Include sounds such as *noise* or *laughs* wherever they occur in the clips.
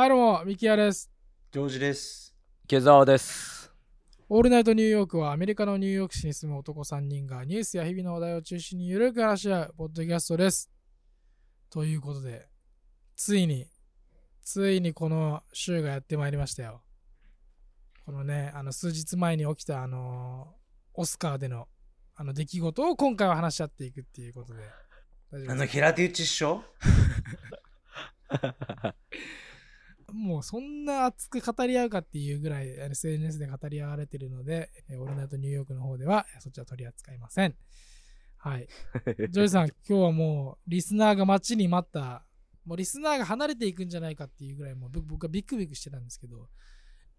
はい、どうも、ミキヤです。ジョージです。池澤です。オールナイトニューヨークはアメリカのニューヨーク市に住む男3人がニュースや日々の話題を中心にゆるく話し合うポッドキャストです。ということで、ついに、ついにこの週がやってまいりましたよ。このね、あの数日前に起きたあのオスカーでのあの出来事を今回は話し合っていくっていうことで。あの、平手打ちっしょ？*laughs* もうそんな熱く語り合うかっていうぐらい SNS で語り合われてるので、えーオールナイトニューヨークの方ではえーそっちは取り扱いません。はい。*laughs* ジョイさん、今日はもうリスナーが待ちに待った、もうリスナーが離れていくんじゃないかっていうぐらい、もう僕僕はビックビックしてたんですけど、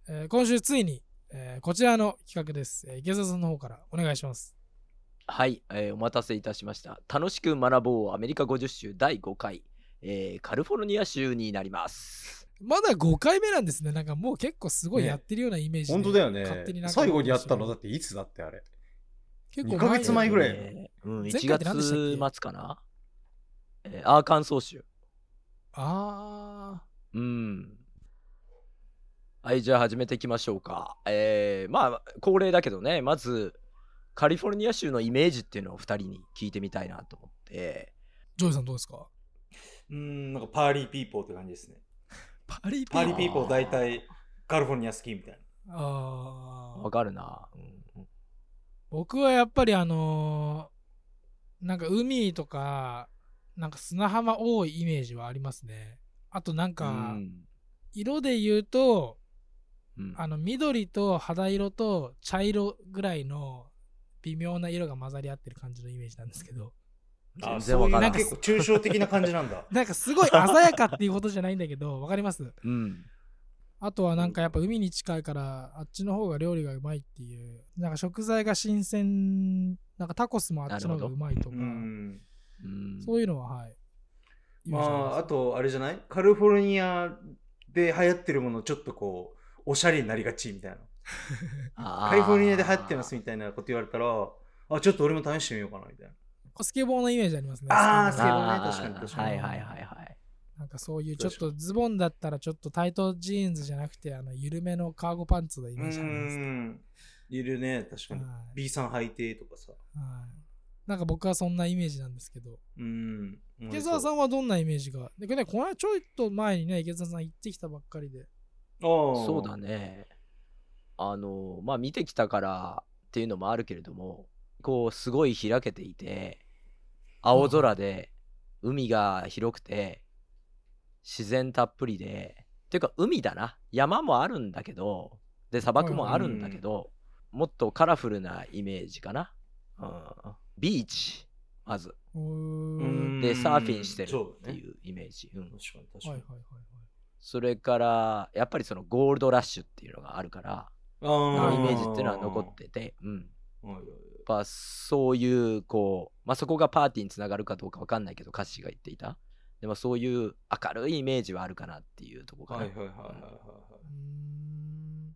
えー今週ついに、えーこちらの企画です。えー池澤さんの方からお願いします。はい、えーお待たせいたしました。楽しく学ぼうアメリカ50州第5回、えーカリフォルニア州になります。まだ5回目なんですね。なんかもう結構すごいねやってるようなイメージで、本当だよね最後にやったのだっていつだってあれ。結2ヶ月前ぐらいえーうん、前1回って何でしたっけ？月末かな、えーアーカンソー州。あうん。はい、じゃあ始めていきましょうか。えー、まあ、恒例だけどね、まず、カリフォルニア州のイメージっていうのを2人に聞いてみたいなと思って。ー、ジョイさんどうですか？うーん、なんかパーリーピーポーって感じですね。パリピ。パーリーピーポー大体カリフォルニア好きみたいあー。わかるな。うん。僕はやっぱりあのーなんか海とかなんか砂浜多いイメージはありますね。あとなんかうん。色で言うとうん。あの緑と肌色と茶色ぐらいの微妙な色が混ざり合ってる感じのイメージなんですけど。な。全然わからんそういう結構抽象的な感じなんだ。*laughs* なんかすごい鮮やかっていうことじゃないんだけどわかります？うん。あとはなんかやっぱ海に近いからあっちの方が料理がうまいっていうなんか食材が新鮮なんかタコスもあっちの方がうまいとかうーん。うんそういうのははいまあ、あとあれじゃない？カリフォルニアで流行ってるものちょっとこう、おしゃれになりがちみたいな。*laughs* カリフォルニアで流行ってますみたいなこと言われたら、あ、ちょっと俺も試してみようかなみたいな。スケボーのイメージありますね。あースケボーね確かに確かにはいはいはいはい。なんかそういうちょっとズボンだったらちょっとタイトジーンズじゃなくてあの緩めのカーゴパンツのイうメージありますね。ーん。いるね、確かに。はい B さん履いてとかさ。はいなんか僕はそんなイメージなんですけど。うーん。池澤さんはどんなイメージが？で、ね、この間ちょいと前にね、池澤さん行ってきたばっかりで。そそうだ。ね。あの、まあ見てきたからっていうのもあるけれども、こう、すごい開けていて、青空で、海が広くて、自然たっぷりで、っていうか海だな。山もあるんだけど、で、砂漠もあるんだけど、もっとカラフルなイメージかな。うん、ビーチ、まず。で、サーフィンしてるっていうイメージ。うん確かに確はいかに。はいはいそれから、やっぱりそのゴールドラッシュっていうのがあるから、イメージっていうのは残ってて、うん。はいはいぱそういう、こう、まあ、そこがパーティーにつながるかどうかわかんないけど、カッシーが言っていた。でもそういう明るいイメージはあるかなっていうところかな。はいはいはいはいはうーん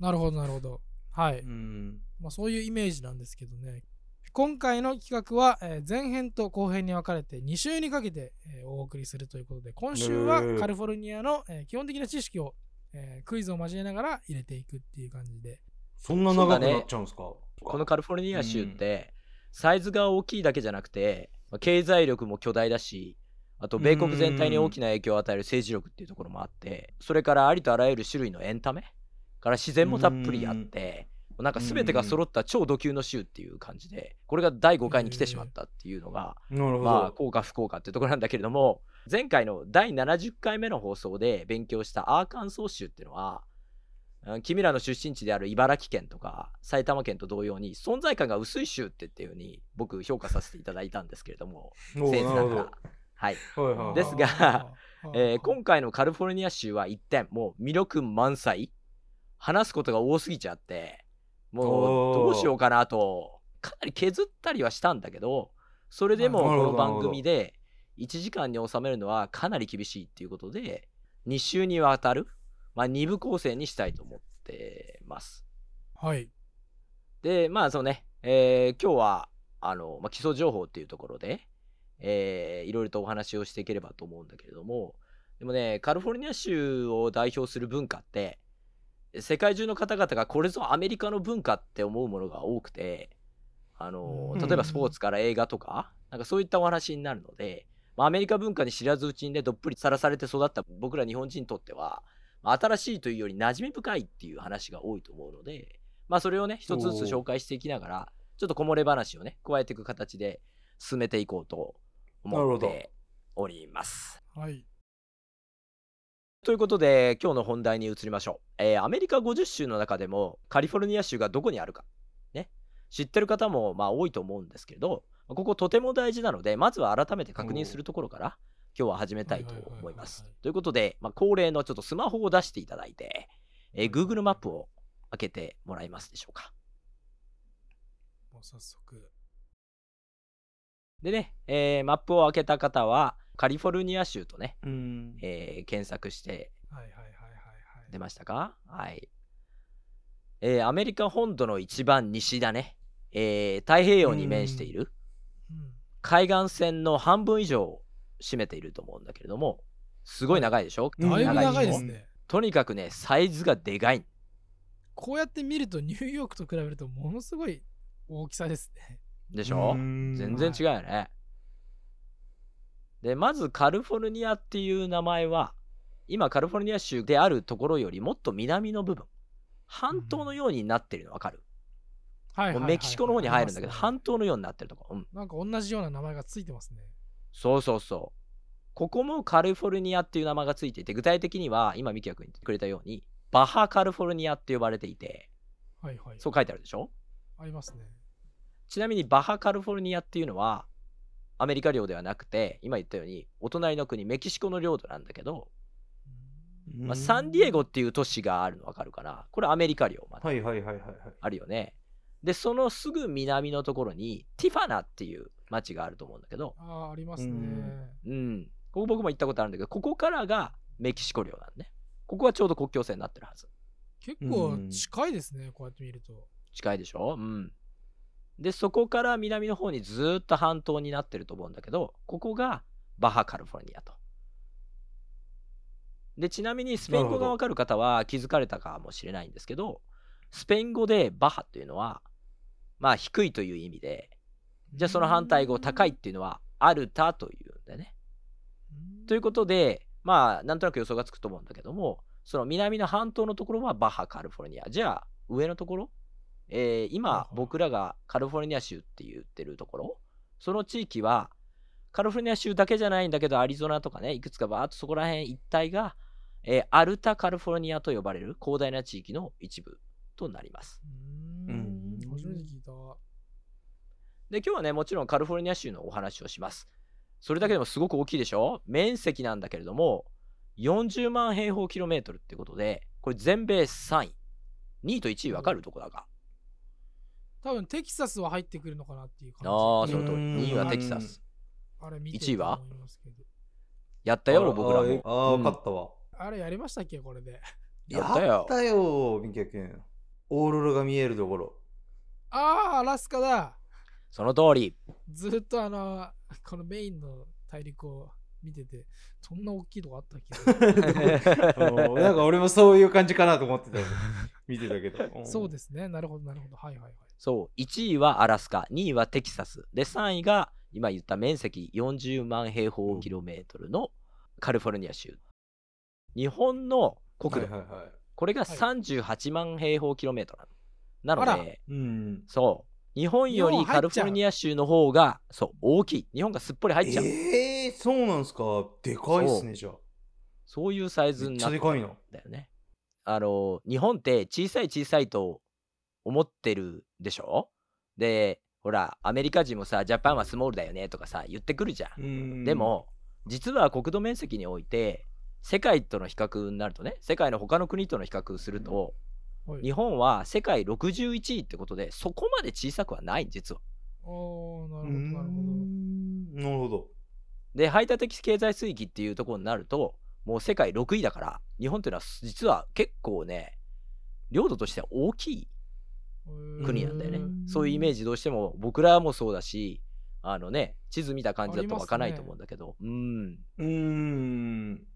なるほどなるほど。はい。い。うん。まあ、そういうイメージなんですけどね。今回の企画は、えー前編と後編に分かれて2週にかけて、えーお送りするということで、今週はカリフォルニアの、えー基本的な知識を、えークイズを交えながら入れていくっていう感じで。そんな長くなっちゃうんですか？このカリフォルニア州って、サイズが大きいだけじゃなくて、まあ経済力も巨大だし、あと米国全体に大きな影響を与える政治力っていうところもあって、それからありとあらゆる種類のエンタメから自然もたっぷりあって、なんか全てが揃った超ド級の州っていう感じで、これが第5回に来てしまったっていうのが。まあ、効か不効かっていうところなんだけれども、前回の第70回目の放送で勉強したアーカンソー州っていうのは、うん君らの出身地である茨城県とか埼玉県と同様に存在感が薄い州ってっていうふうに僕評価させていただいたんですけれども、おー僭越ながらなる。はい。ですが *laughs* えー今回のカリフォルニア州は一点、もう魅力満載。話すことが多すぎちゃって、もうどうしようかなと、かなり削ったりはしたんだけど、それでもこの番組で1時間に収めるのはかなり厳しいっていうことで、2週にわたる、まあ、2部構成にしたいと思ってます。はい。で、まあそうね、えー今日は、あの、まあ、基礎情報っていうところで、えーいろいろとお話をしていければと思うんだけれども、でもね、カリフォルニア州を代表する文化って、世界中の方々がこれぞアメリカの文化って思うものが多くて、あのうん例えばスポーツから映画とか、なんかそういったお話になるので、まあ、アメリカ文化に知らずうちにね、どっぷりさらされて育った僕ら日本人にとっては、まあ新しいというより馴染み深いっていう話が多いと思うので、まあそれをね、一つずつ紹介していきながら、ちょっとこもれ話をね、加えていく形で進めていこうと思っております。はい。ということで、今日の本題に移りましょう。えーアメリカ50州の中でもカリフォルニア州がどこにあるか、ね、知ってる方もまあ多いと思うんですけれど、こことても大事なので、まずは改めて確認するところから、今日は始めたいと思います。ということで、まあ、恒例のちょっとスマホを出していただいて、えー Google マップを開けてもらえますでしょうか。もう早速。でね、えーマップを開けた方は、カリフォルニア州とね、うん。えー検索して。出ましたか？はい。えーアメリカ本土の一番西だね。えー太平洋に面しているうん海岸線の半分以上を占めていると思うんだけれども、すごい長いでしょ、うんだいぶ長いでしょですね。とにかくね、サイズがでかい。こうやって見るとニューヨークと比べるとものすごい大きさですね。でしょ？うん全然違うよね。で、まずカリフォルニアっていう名前は、今カリフォルニア州であるところよりもっと南の部分、半島のようになってるのわかる、はいメキシコの方に入るんだけど、半島のようになってるところ。うん。なんか同じような名前がついてますね。そうそうそう。ここもカリフォルニアっていう名前がついていて、具体的には今、ミキヤ君言ってくれたように、バハカリフォルニアって呼ばれていて、はいはい。そう書いてあるでしょ？ありますね。ちなみにバハカリフォルニアっていうのは、アメリカ領ではなくて、今言ったように、お隣の国、メキシコの領土なんだけど、うんまあ、サンディエゴっていう都市があるの分かるかなこれアメリカ領まだはいはいはいはいはい。あるよね。で、そのすぐ南のところに、ティファナっていう町があると思うんだけど、ああ、ありますね。うんうん。ここ僕も行ったことあるんだけど、ここからがメキシコ領なんね。ここはちょうど国境線になってるはず。結構近いですね、こうやって見ると。近いでしょ？うん。で、そこから南の方にずーっと半島になってると思うんだけど、ここがバハカリフォルニアと。で、ちなみにスペイン語がわかる方は気づかれたかもしれないんですけど、スペイン語でバハっていうのは、まあ低いという意味で、じゃあその反対語高いっていうのはアルタというんだよね。うんということで、まあ、なんとなく予想がつくと思うんだけども、その南の半島のところはバハカリフォルニア。じゃあ、上のところ、えーはい今は、い僕らがカリフォルニア州って言ってるところ、その地域は、カリフォルニア州だけじゃないんだけど、アリゾナとかね、いくつかバーっとそこら辺一帯が、えーアルタカリフォルニアと呼ばれる広大な地域の一部となります。うん初めて聞いた。で、今日はね、もちろんカリフォルニア州のお話をします。それだけでもすごく大きいでしょ？面積なんだけれども、40万平方キロメートルってことで、これ全米3位。2位と1位分かるどこだか。多分テキサスは入ってくるのかなっていう感じ。ああ、その通り。うん2位はテキサス。あれ見て1位は？やったよ、僕らも。ああ、うん分かったわ。あれやりましたっけこれで？やったよ。ったよ、君。オーロラが見えるところ。ああ、アラスカだ。その通り。ずっとあの、このメインの大陸を見てて、そんな大きいとこあったっけ？*laughs* なんか俺もそういう感じかなと思ってたよ。*laughs* 見てたけど。そうですね。なるほど、なるほど。はいはいはい。そう、1位はアラスカ、2位はテキサス。で、3位が今言った面積40万平方キロメートルのカリフォルニア州。日本の国土、はいはいはい。これがはい38万平方キロメートルなの。あらなので、うん。そう、日本よりカリフォルニア州の方が、そう、大きい。日本がすっぽり入っちゃう。ええー、そうなんすか。でかいっすね、じゃあ。そういうサイズになっかいのだよね。あの、日本って小さい小さいと思ってるでしょ？で、ほら、アメリカ人もさ、ジャパンはスモールだよねとかさ、言ってくるじゃん。うんで、も、実は国土面積において、世界との比較になるとね、世界の他の国との比較すると、はい日本は世界61位ってことで、そこまで小さくはない、実は。おー、なうるほど、なるほど。んなるほど。で、排他的経済水域っていうところになると、もう世界6位だから、日本っていうのは実は結構ね、領土としては大きい国なんだよねう。んそういうイメージどうしても僕らもそうだし、あのね、地図見た感じだと湧かないと思うんだけど、うん。うーん。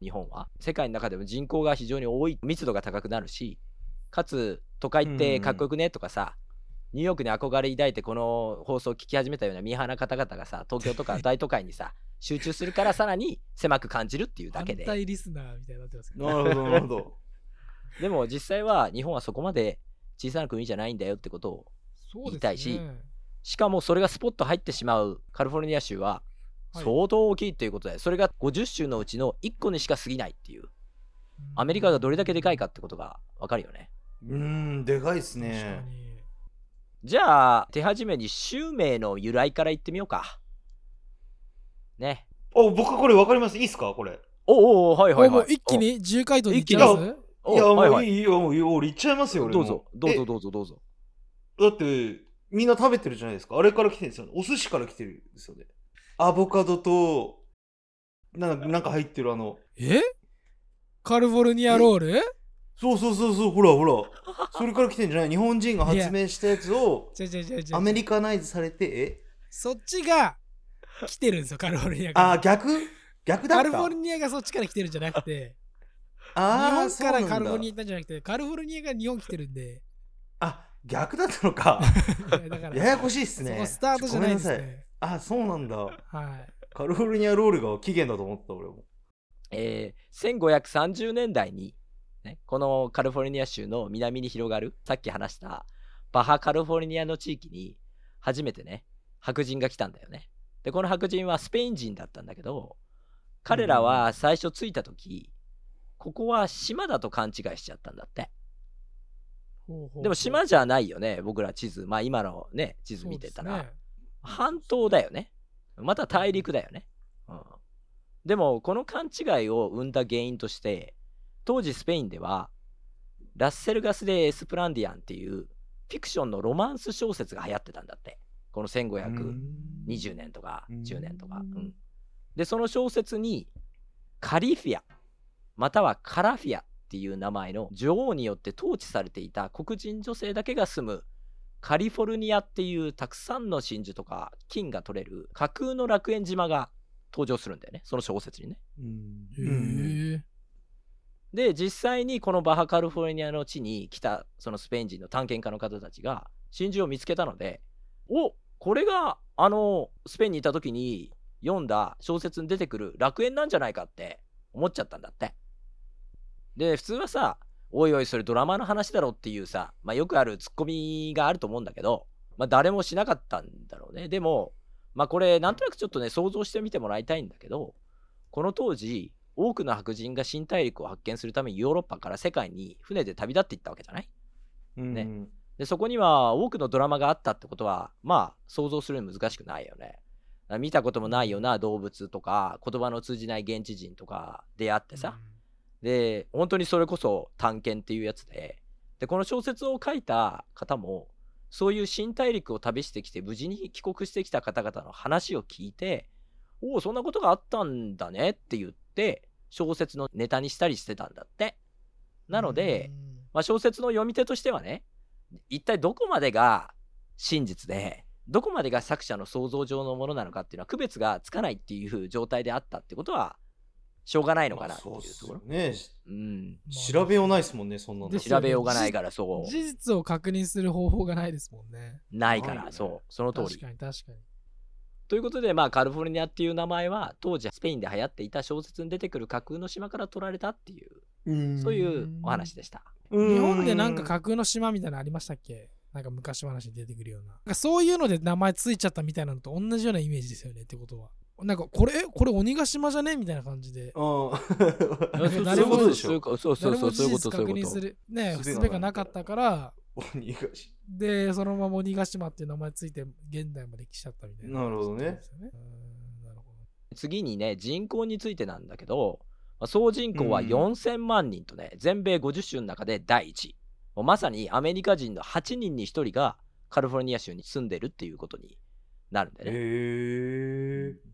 日本は世界の中でも人口が非常に多い密度が高くなるしかつ都会ってかっこよくねとかさ、ニューヨークに憧れ抱いてこの放送を聞き始めたようなミーハーな方々がさ東京とか *laughs* 大都会にさ集中するからさらに狭く感じるっていうだけで反対リスナーみたいになってますけど。なるほど、なるほど。*laughs* でも実際は日本はそこまで小さな国じゃないんだよってことを言いたいしねしかもそれがスポット入ってしまうカリフォルニア州ははい。相当大きいっていうことで、それが50州のうちの1個にしか過ぎないっていう。アメリカがどれだけでかいかってことがわかるよね。うーん、でかいですね。に。じゃあ手始めに州名の由来から言ってみようか。ね。お、僕これわかります。いいっすか？これ。おおおはいはいはい。う一気に10回答でいっちゃい一気にます？おいや、もはいうはいいい。よ、もういいよ。俺言っちゃいますよ、どうぞどうぞえ？どうぞどうぞ。だって、みんな食べてるじゃないですか。あれから来てるんですよね。お寿司から来てるんですよね。アボカドと、なんかなんか入ってるあの、え？カリフォルニアロール？そうそうそうそう、ほらほら。それから来てんじゃない？日本人が発明したやつを違う違う違う違うアメリカナイズされて、え？そっちが来てるんですよ、カリフォルニアから。あー、逆？逆だった？カリフォルニアがそっちから来てるんじゃなくて、日あー本からそうなんだカリフォルニア行ったんじゃなくて、カリフォルニアが日本来てるんで、あ、逆だったのか。*laughs* いやだからややこしいっすね。そこスタートじゃないですごめんなさい。ね。あ、そうなんだ。はい。カリフォルニアロールが起源だと思った、俺も。えー1530年代に、ね、このカリフォルニア州の南に広がるさっき話したバハカリフォルニアの地域に初めてね白人が来たんだよね。でこの白人はスペイン人だったんだけど彼らは最初着いた時ここは島だと勘違いしちゃったんだって。でも島じゃないよね僕ら地図。まあ今のね地図見てたら、半島だよね。また大陸だよね。うん、でも、この勘違いを生んだ原因として、当時スペインでは、ラッセルガス・デ・エスプランディアンっていうフィクションのロマンス小説が流行ってたんだって。この1520年とかうん10年とか。うんうんで、その小説に、カリフィア、またはカラフィアっていう名前の女王によって統治されていた黒人女性だけが住むカリフォルニアっていうたくさんの真珠とか金が取れる架空の楽園島が登場するんだよね。その小説にね。うん。で実際にこのバハカリフォルニアの地に来たそのスペイン人の探検家の方たちが真珠を見つけたのでおこれがあのスペインにいた時に読んだ小説に出てくる楽園なんじゃないかって思っちゃったんだって。で普通はさおいおいそれドラマの話だろっていうさ、まあ、よくあるツッコミがあると思うんだけど、まあ、誰もしなかったんだろうね。でもまあこれなんとなくちょっとね想像してみてもらいたいんだけどこの当時多くの白人が新大陸を発見するためにヨーロッパから世界に船で旅立っていったわけじゃない？うんね。でそこには多くのドラマがあったってことはまあ想像するの難しくないよね。見たこともないような動物とか言葉の通じない現地人とか出会ってさ、で本当にそれこそ探検っていうやつで。でこの小説を書いた方もそういう新大陸を旅してきて無事に帰国してきた方々の話を聞いておおそんなことがあったんだねって言って小説のネタにしたりしてたんだって。なので、まあ、小説の読み手としてはね一体どこまでが真実でどこまでが作者の想像上のものなのかっていうのは区別がつかないっていう状態であったってことはしょうがないのかなっていうところよ。ね。うん、調べようないですもんね、そんなの。調べようがないからそう事実を確認する方法がないですもんね。ないからそうその通り。確かに確かに。ということでまあカリフォルニアっていう名前は当時スペインで流行っていた小説に出てくる架空の島から取られたっていううんそういうお話でした。うん日本でなんか架空の島みたいなのありましたっけ？なんか昔話に出てくるような。なんかそういうので名前ついちゃったみたいなのと同じようなイメージですよねってことは。なんかこれ、えこれ鬼ヶ島じゃね？みたいな感じで。うん *laughs* そうそう誰もいうことでしょ？そういうことそうそう誰も事そうそういうこ実確とそういうこと。認する。ね、術が術がなかったから、鬼ヶ島で、そのまま鬼ヶ島っていう名前ついて、現代まで来ちゃったみたいな。なるほどねなるほど次にね人口についてなんだけど、まあ総人口はうん4000万人とね、全米50州の中で第一位もうまさにアメリカ人の8人に1人がカリフォルニア州に住んでるっていうことになるんだよね。へえ。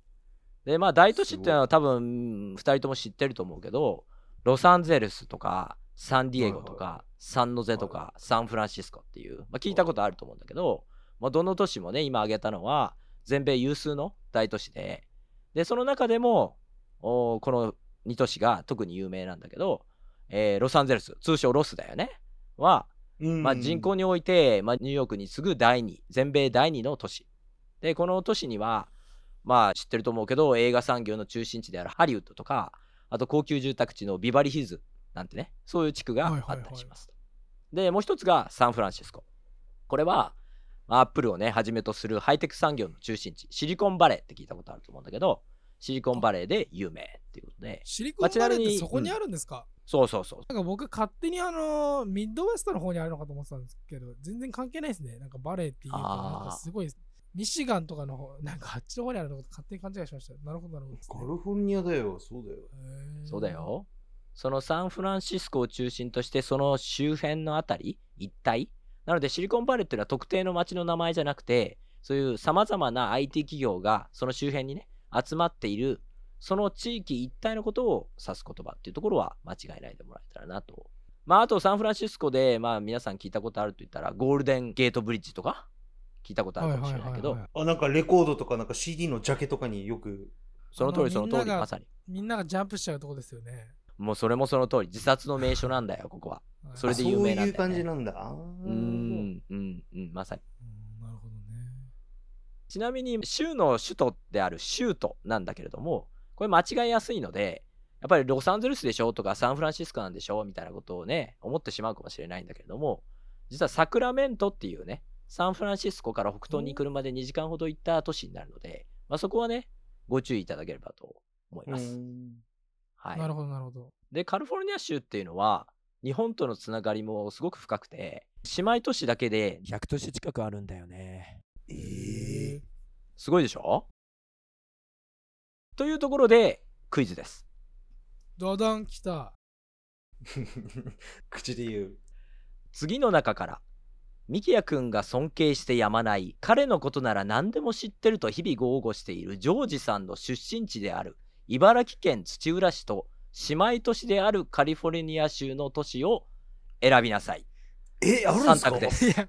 でまあ大都市っていうのは多分2人とも知ってると思うけどロサンゼルスとかサンディエゴとか、はいはサンノゼとか、サンフランシスコっていう、まあ、聞いたことあると思うんだけど、まあ、どの都市もね今挙げたのは全米有数の大都市ででその中でもおこの2都市が特に有名なんだけど、えーロサンゼルス通称ロスだよねは、うんまあ、人口において、まあ、ニューヨークに次ぐ第2全米第2の都市。でこの都市にはまあ知ってると思うけど映画産業の中心地であるハリウッドとかあと高級住宅地のビバリーヒルズなんてねそういう地区があったりしますと、でもう一つがサンフランシスコ。これはアップルをねはじめとするハイテク産業の中心地シリコンバレーって聞いたことあると思うんだけどシリコンバレーで有名っていうことで。シリコンバレーってそこにあるんですか、そうそうそうなんか僕勝手にあのミッドウェストの方にあるのかと思ってたんですけど全然関係ないですね。なんかバレーっていうとあーなんかすごいミシガンとかの方なんかあっちの方にあるのかと勝手に勘違いしましたなるほどなるほどね、カリフォルニアだよ、そうだよ。そうだよ。そのサンフランシスコを中心として、その周辺のあたり、一帯？なので、シリコンバレーっていうのは特定の町の名前じゃなくて、そういうさまざまな IT 企業がその周辺にね、集まっている、その地域一帯のことを指す言葉っていうところは間違いないでもらえたらなと。まあ、あとサンフランシスコで、まあ皆さん聞いたことあると言ったら、ゴールデンゲートブリッジとか？聞いたことあるかもしれないけど、あ、なんかレコードとかなんか CD のジャケとかによく。その通りその通り、まさに。みんながジャンプしちゃうとこですよねもうそれもその通り、自殺の名所なんだよ、ここは。はいそれで有名なんだよねあそういう感じなんだ。うーん、うん、うん、まさに。うんなるほどねちなみに州の首都である州都なんだけれどもこれ間違いやすいのでやっぱりロサンゼルスでしょとかサンフランシスコなんでしょみたいなことをね思ってしまうかもしれないんだけれども実はサクラメントっていうねサンフランシスコから北東に車で2時間ほど行った都市になるので、まあ、そこはねご注意いただければと思いうます。んはいな、るほどなるほどでカリフォルニア州っていうのは日本とのつながりもすごく深くて姉妹都市だけで100都市近くあるんだよね。えーすごいでしょ？というところでクイズです。ドダン来た *laughs* 口で言う。次の中からミキヤくんが尊敬してやまない彼のことなら何でも知ってると日々豪語しているジョージさんの出身地である茨城県土浦市と姉妹都市であるカリフォルニア州の都市を選びなさい。え、あるんですか？三択です。いや。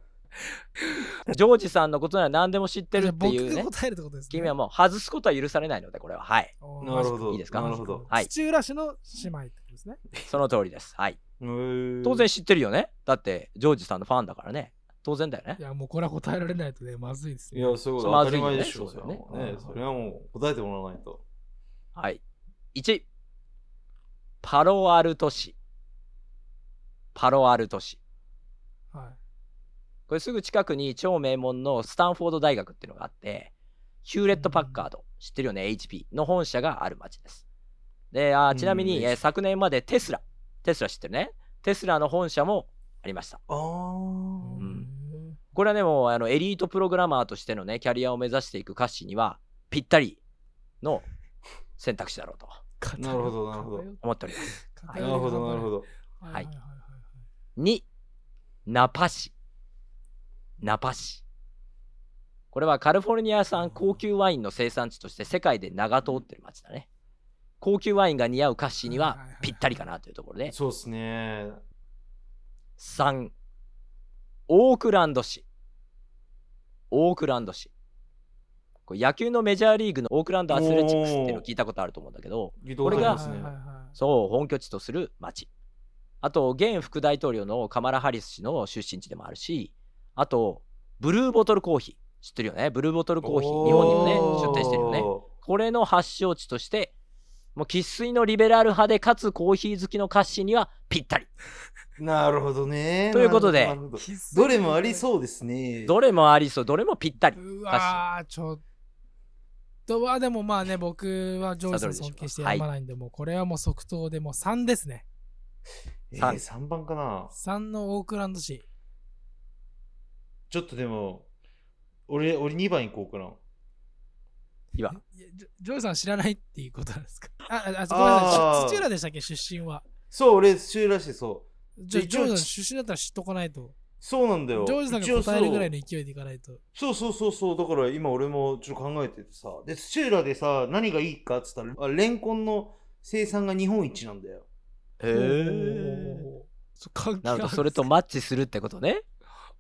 *laughs* ジョージさんのことなら何でも知ってるっていうね。答えるってことですね。君はもう外すことは許されないのでこれは。はい。なるほど。いいですか？なるほど。はい。土浦市の姉妹ってことですね。その通りです。はい。当然知ってるよね？だってジョージさんのファンだからね当然だよねいやもうこれは答えられないとねまずいですよいや、そうそう当たり前でしょ。それはもうねそうそれはもう答えてもらわないと。はい。1、パロアルト市。パロアルト市。はいこれすぐ近くに超名門のスタンフォード大学っていうのがあって、ヒューレット・パッカード、知ってるよね、HP の本社がある町です。で、あーちなみに、うんえー昨年までテスラ、テスラ知ってるね。テスラの本社もありました。あー。んこれはね、もうあのエリートプログラマーとしてのね、キャリアを目指していくカッシーには、ぴったりの選択肢だろうとなるほどなるほど思っております。なるほど、なるほど。はいはいはいはい2、ナパ市。ナパ市。これはカリフォルニア産高級ワインの生産地として世界で名通ってる町だね。高級ワインが似合うカッシーにはぴったりかなというところで。そうですね。3、オークランド市。オークランド市。これ野球のメジャーリーグのオークランドアスレチックスっていうのを聞いたことあると思うんだけど、これがそう、本拠地とする町。あと、現副大統領のカマラ・ハリス氏の出身地でもあるし、あと、ブルーボトルコーヒー。知ってるよね？ブルーボトルコーヒー。日本にもね、出店してるよね。これの発祥地として、もう生粋のリベラル派で、かつコーヒー好きの歌詞にはぴったり。*laughs* なるほどね。ということでなるほどどれもありそうですね。どれもありそう、どれもぴったり。うわーちょっとはでもまあね僕はジョージさん尊敬してやまないんで、もうこれはもう即答でもう3ですねえー、三3番かな？3のオークランド市ちょっとでも、俺、俺2番行こうかな。いわ。いやジョジョージさん知らないっていうことなんですか？あああごめんなさあーい土浦でしたっけ？出身はそう、俺、土浦市そう。じゃあジョージさん出身だったら知っとかないとそうなんだよ。ジョージさん一応が答えるぐらいそうの勢いでいかないとそうそうそうそう。だから今俺もちょっと考えててさ。で、土浦でさ、何がいいかっつったら、あレンコンの生産が日本一なんだよ。へえ。なるほそれとマッチするってことね？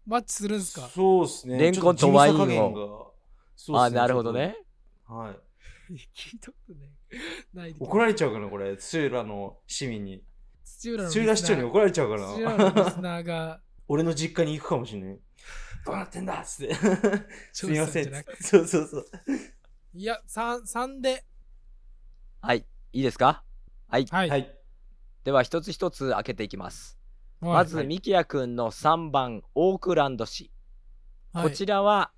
マッチするんすか？そうっすね。レンコンとワインをちょっ地味さ加減がそうっすあなるほどね。はい。*laughs* 聞いたことないない怒られちゃうかな、これ。土浦の市民に。土浦の土浦市長に怒られちゃうか土浦のリスな。ナーが *laughs* 俺の実家に行くかもしれない。どうなってんだっつって。*laughs* すみません。そうそうそう。いや、3、三で。はい。いいですか？はい。はい。はい。では、一つ一つ開けていきます。はいまず、はいミキヤくんの3番、オークランド市。はいこちらは、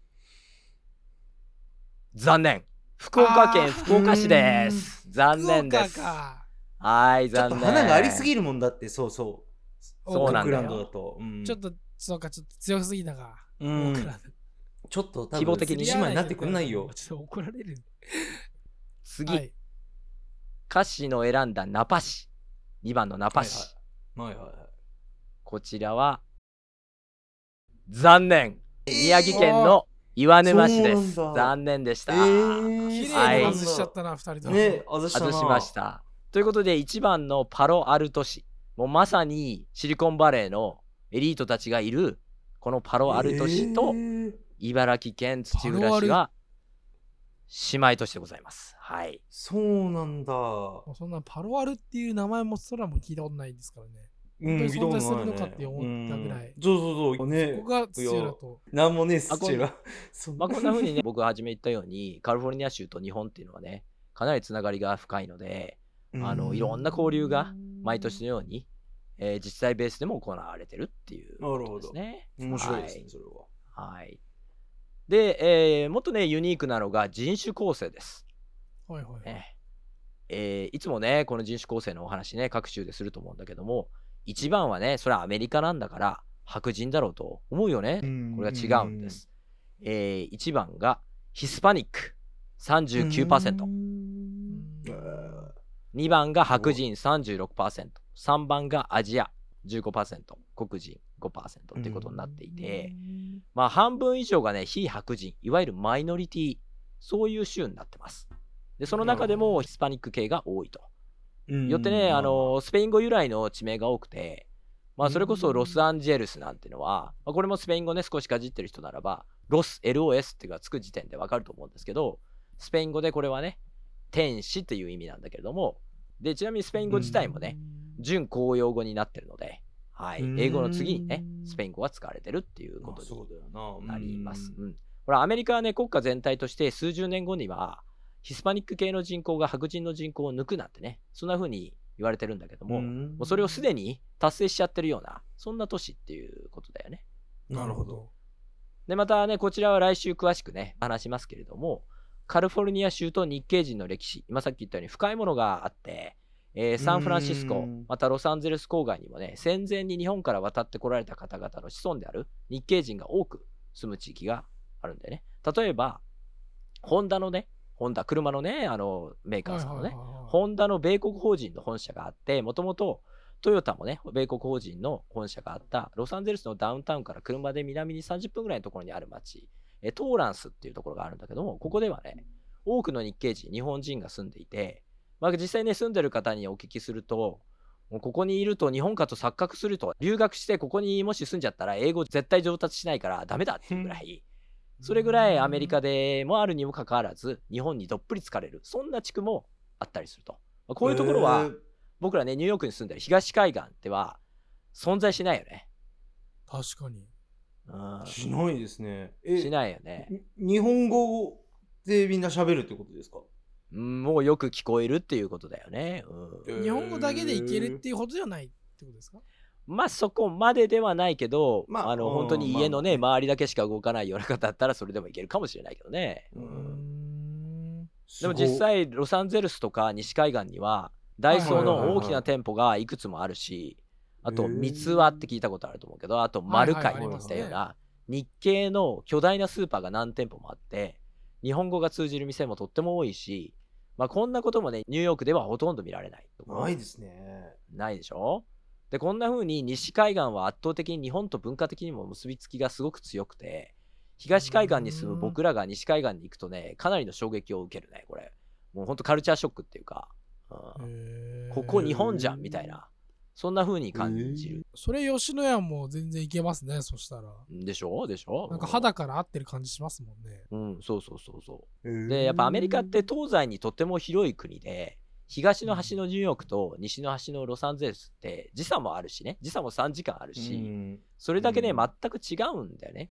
残念。福岡県福岡市です。残念です福。岡かはい、ちょっと残念。花がありすぎるもんだって、そうそう。そうなんだよオークランドだと。うんちょっと、そうか、ちょっと強すぎたか。うんオークランドちょっと多分規模的に姉妹になってくんないよ。ちょっと怒られる。次、はい。歌詞の選んだナパ市。2番のナパ市。はいはいはい。こちらは、残念。宮城県の岩沼市です。そうなんだ残念でした。えー綺はい麗に外しちゃったな、二人とも。ね、外したな外しまし。た。ということで、1番のパロアルト市。もうまさにシリコンバレーのエリートたちがいる、このパロアルト市とえー茨城県土浦市が姉妹都市でございます。はい。そうなんだ。そんなパロアルっていう名前も空も聞いたことないですからね。うん存在するのかって思ったぐらいうんそうそうそう。ねここが土浦と。なんもねえ土浦。*laughs* まあ、こんな風にね、僕が初め言ったように、カリフォルニア州と日本っていうのはね、かなりつながりが深いので、あのいろんな交流が毎年のように、えー自治体ベースでも行われてるっていうことですね。面白いですね、はいそれは。はい。で、えーもっとね、ユニークなのが人種構成です。はいはいはい。ねえーいつもね、この人種構成のお話ね、各州ですると思うんだけども、一番はね、それはアメリカなんだから、白人だろうと思うよね。これが違うんです。えー、1番がヒスパニック39%。2番が白人36%。3番がアジア15%。黒人5%っていうことになっていて、まあ半分以上がね、非白人、いわゆるマイノリティ、そういう州になってます。で、その中でもヒスパニック系が多いと。よってね、あの、スペイン語由来の地名が多くて、まあ、それこそロスアンジェルスなんていうのは、まあ、これもスペイン語ね、少しかじってる人ならば、ロス、LOS っていうのがつく時点でわかると思うんですけど、スペイン語でこれはね、天使っていう意味なんだけれども、で、ちなみにスペイン語自体もね、準公用語になってるので、はい、うん英語の次にね、スペイン語が使われてるっていうことにな。なります。うんうん。ほら、アメリカはね、国家全体として数十年後には、ヒスパニック系の人口が白人の人口を抜くなんてね、そんな風に言われてるんだけども、もうそれをすでに達成しちゃってるような、そんな都市っていうことだよね。なるほど。。で、またね、こちらは来週詳しくね、話しますけれども、カリフォルニア州と日系人の歴史、今さっき言ったように深いものがあって、えーサンフランシスコうん、またロサンゼルス郊外にもね、戦前に日本から渡ってこられた方々の子孫である日系人が多く住む地域があるんだよね。例えば、ホンダのね、ホンダ、車のね、あの、メーカーさんのね、ホンダの米国法人の本社があって、もともとトヨタもね、米国法人の本社があったロサンゼルスのダウンタウンから車で南に30分ぐらいのところにある町、えトーランスっていうところがあるんだけども、ここではね、多くの日系人、日本人が住んでいて、まあ、実際ね、住んでる方にお聞きすると、もうここにいると日本かと錯覚すると、留学してここにもし住んじゃったら英語絶対上達しないからダメだっていうぐらい、それぐらいアメリカでもあるにもかかわらず、日本にどっぷり疲れる、そんな地区もあったりすると。まあこういうところは、僕らね、ニューヨークに住んでる東海岸では存在しないよね。確かに。うん、しないですね。えしないよね。に日本語でみんな喋るってことですか？うん、もうよく聞こえるっていうことだよね。うん、日本語だけでいけるっていうことじゃないってことですか？まあそこまでではないけど、まああのうん本当に家のね、まあ周りだけしか動かないような方だったらそれでもいけるかもしれないけどね。うん。でも実際ロサンゼルスとか西海岸にはダイソーの大きな店舗がいくつもあるし、あと三つ輪って聞いたことあると思うけど、あとマルカイってはいったような日系の巨大なスーパーが何店舗もあって、日本語が通じる店もとっても多いし、まあこんなこともね、ニューヨークではほとんど見られない。ないですね。ないでしょ？で、こんな風に西海岸は圧倒的に日本と文化的にも結びつきがすごく強くて、東海岸に住む僕らが西海岸に行くとね、かなりの衝撃を受けるね、これ。もうほんとカルチャーショックっていうか、うんここ日本じゃんみたいな。そんな風に感じる。それ吉野家も全然いけますね、そしたら。でしょ？でしょ？なんか肌から合ってる感じしますもんね。うん、そうそうそうそう。で、やっぱアメリカって東西にとっても広い国で、東の端のニューヨークと西の端のロサンゼルスって時差もあるしね、時差も3時間あるし、うんそれだけね、うん全く違うんだよね。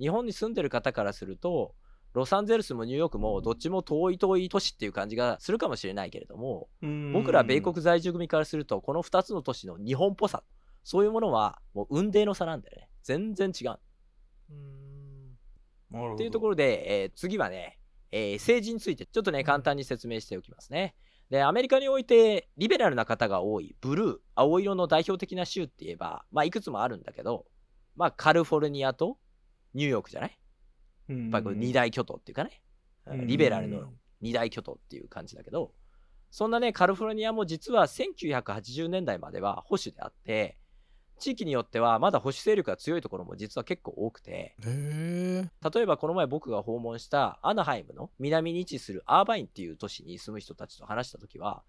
日本に住んでる方からすると、ロサンゼルスもニューヨークもどっちも遠い遠い都市っていう感じがするかもしれないけれども、僕ら米国在住組からすると、この2つの都市の日本っぽさ、そういうものはもう雲泥の差なんだよね。全然違う。うーん。っていうところで、えー次はね、えー政治についてちょっとね、簡単に説明しておきますね。で、アメリカにおいてリベラルな方が多いブルー、青色の代表的な州って言えば、まあいくつもあるんだけど、まあカリフォルニアとニューヨークじゃない？ややっぱりこれ二大巨頭っていうかね、うんリベラルの二大巨頭っていう感じだけど、そんなね、カリフォルニアも実は1980年代までは保守であって、地域によってはまだ保守勢力が強いところも実は結構多くて。例えばこの前僕が訪問したアナハイムの南に位置するアーバインっていう都市に住む人たちと話した時は、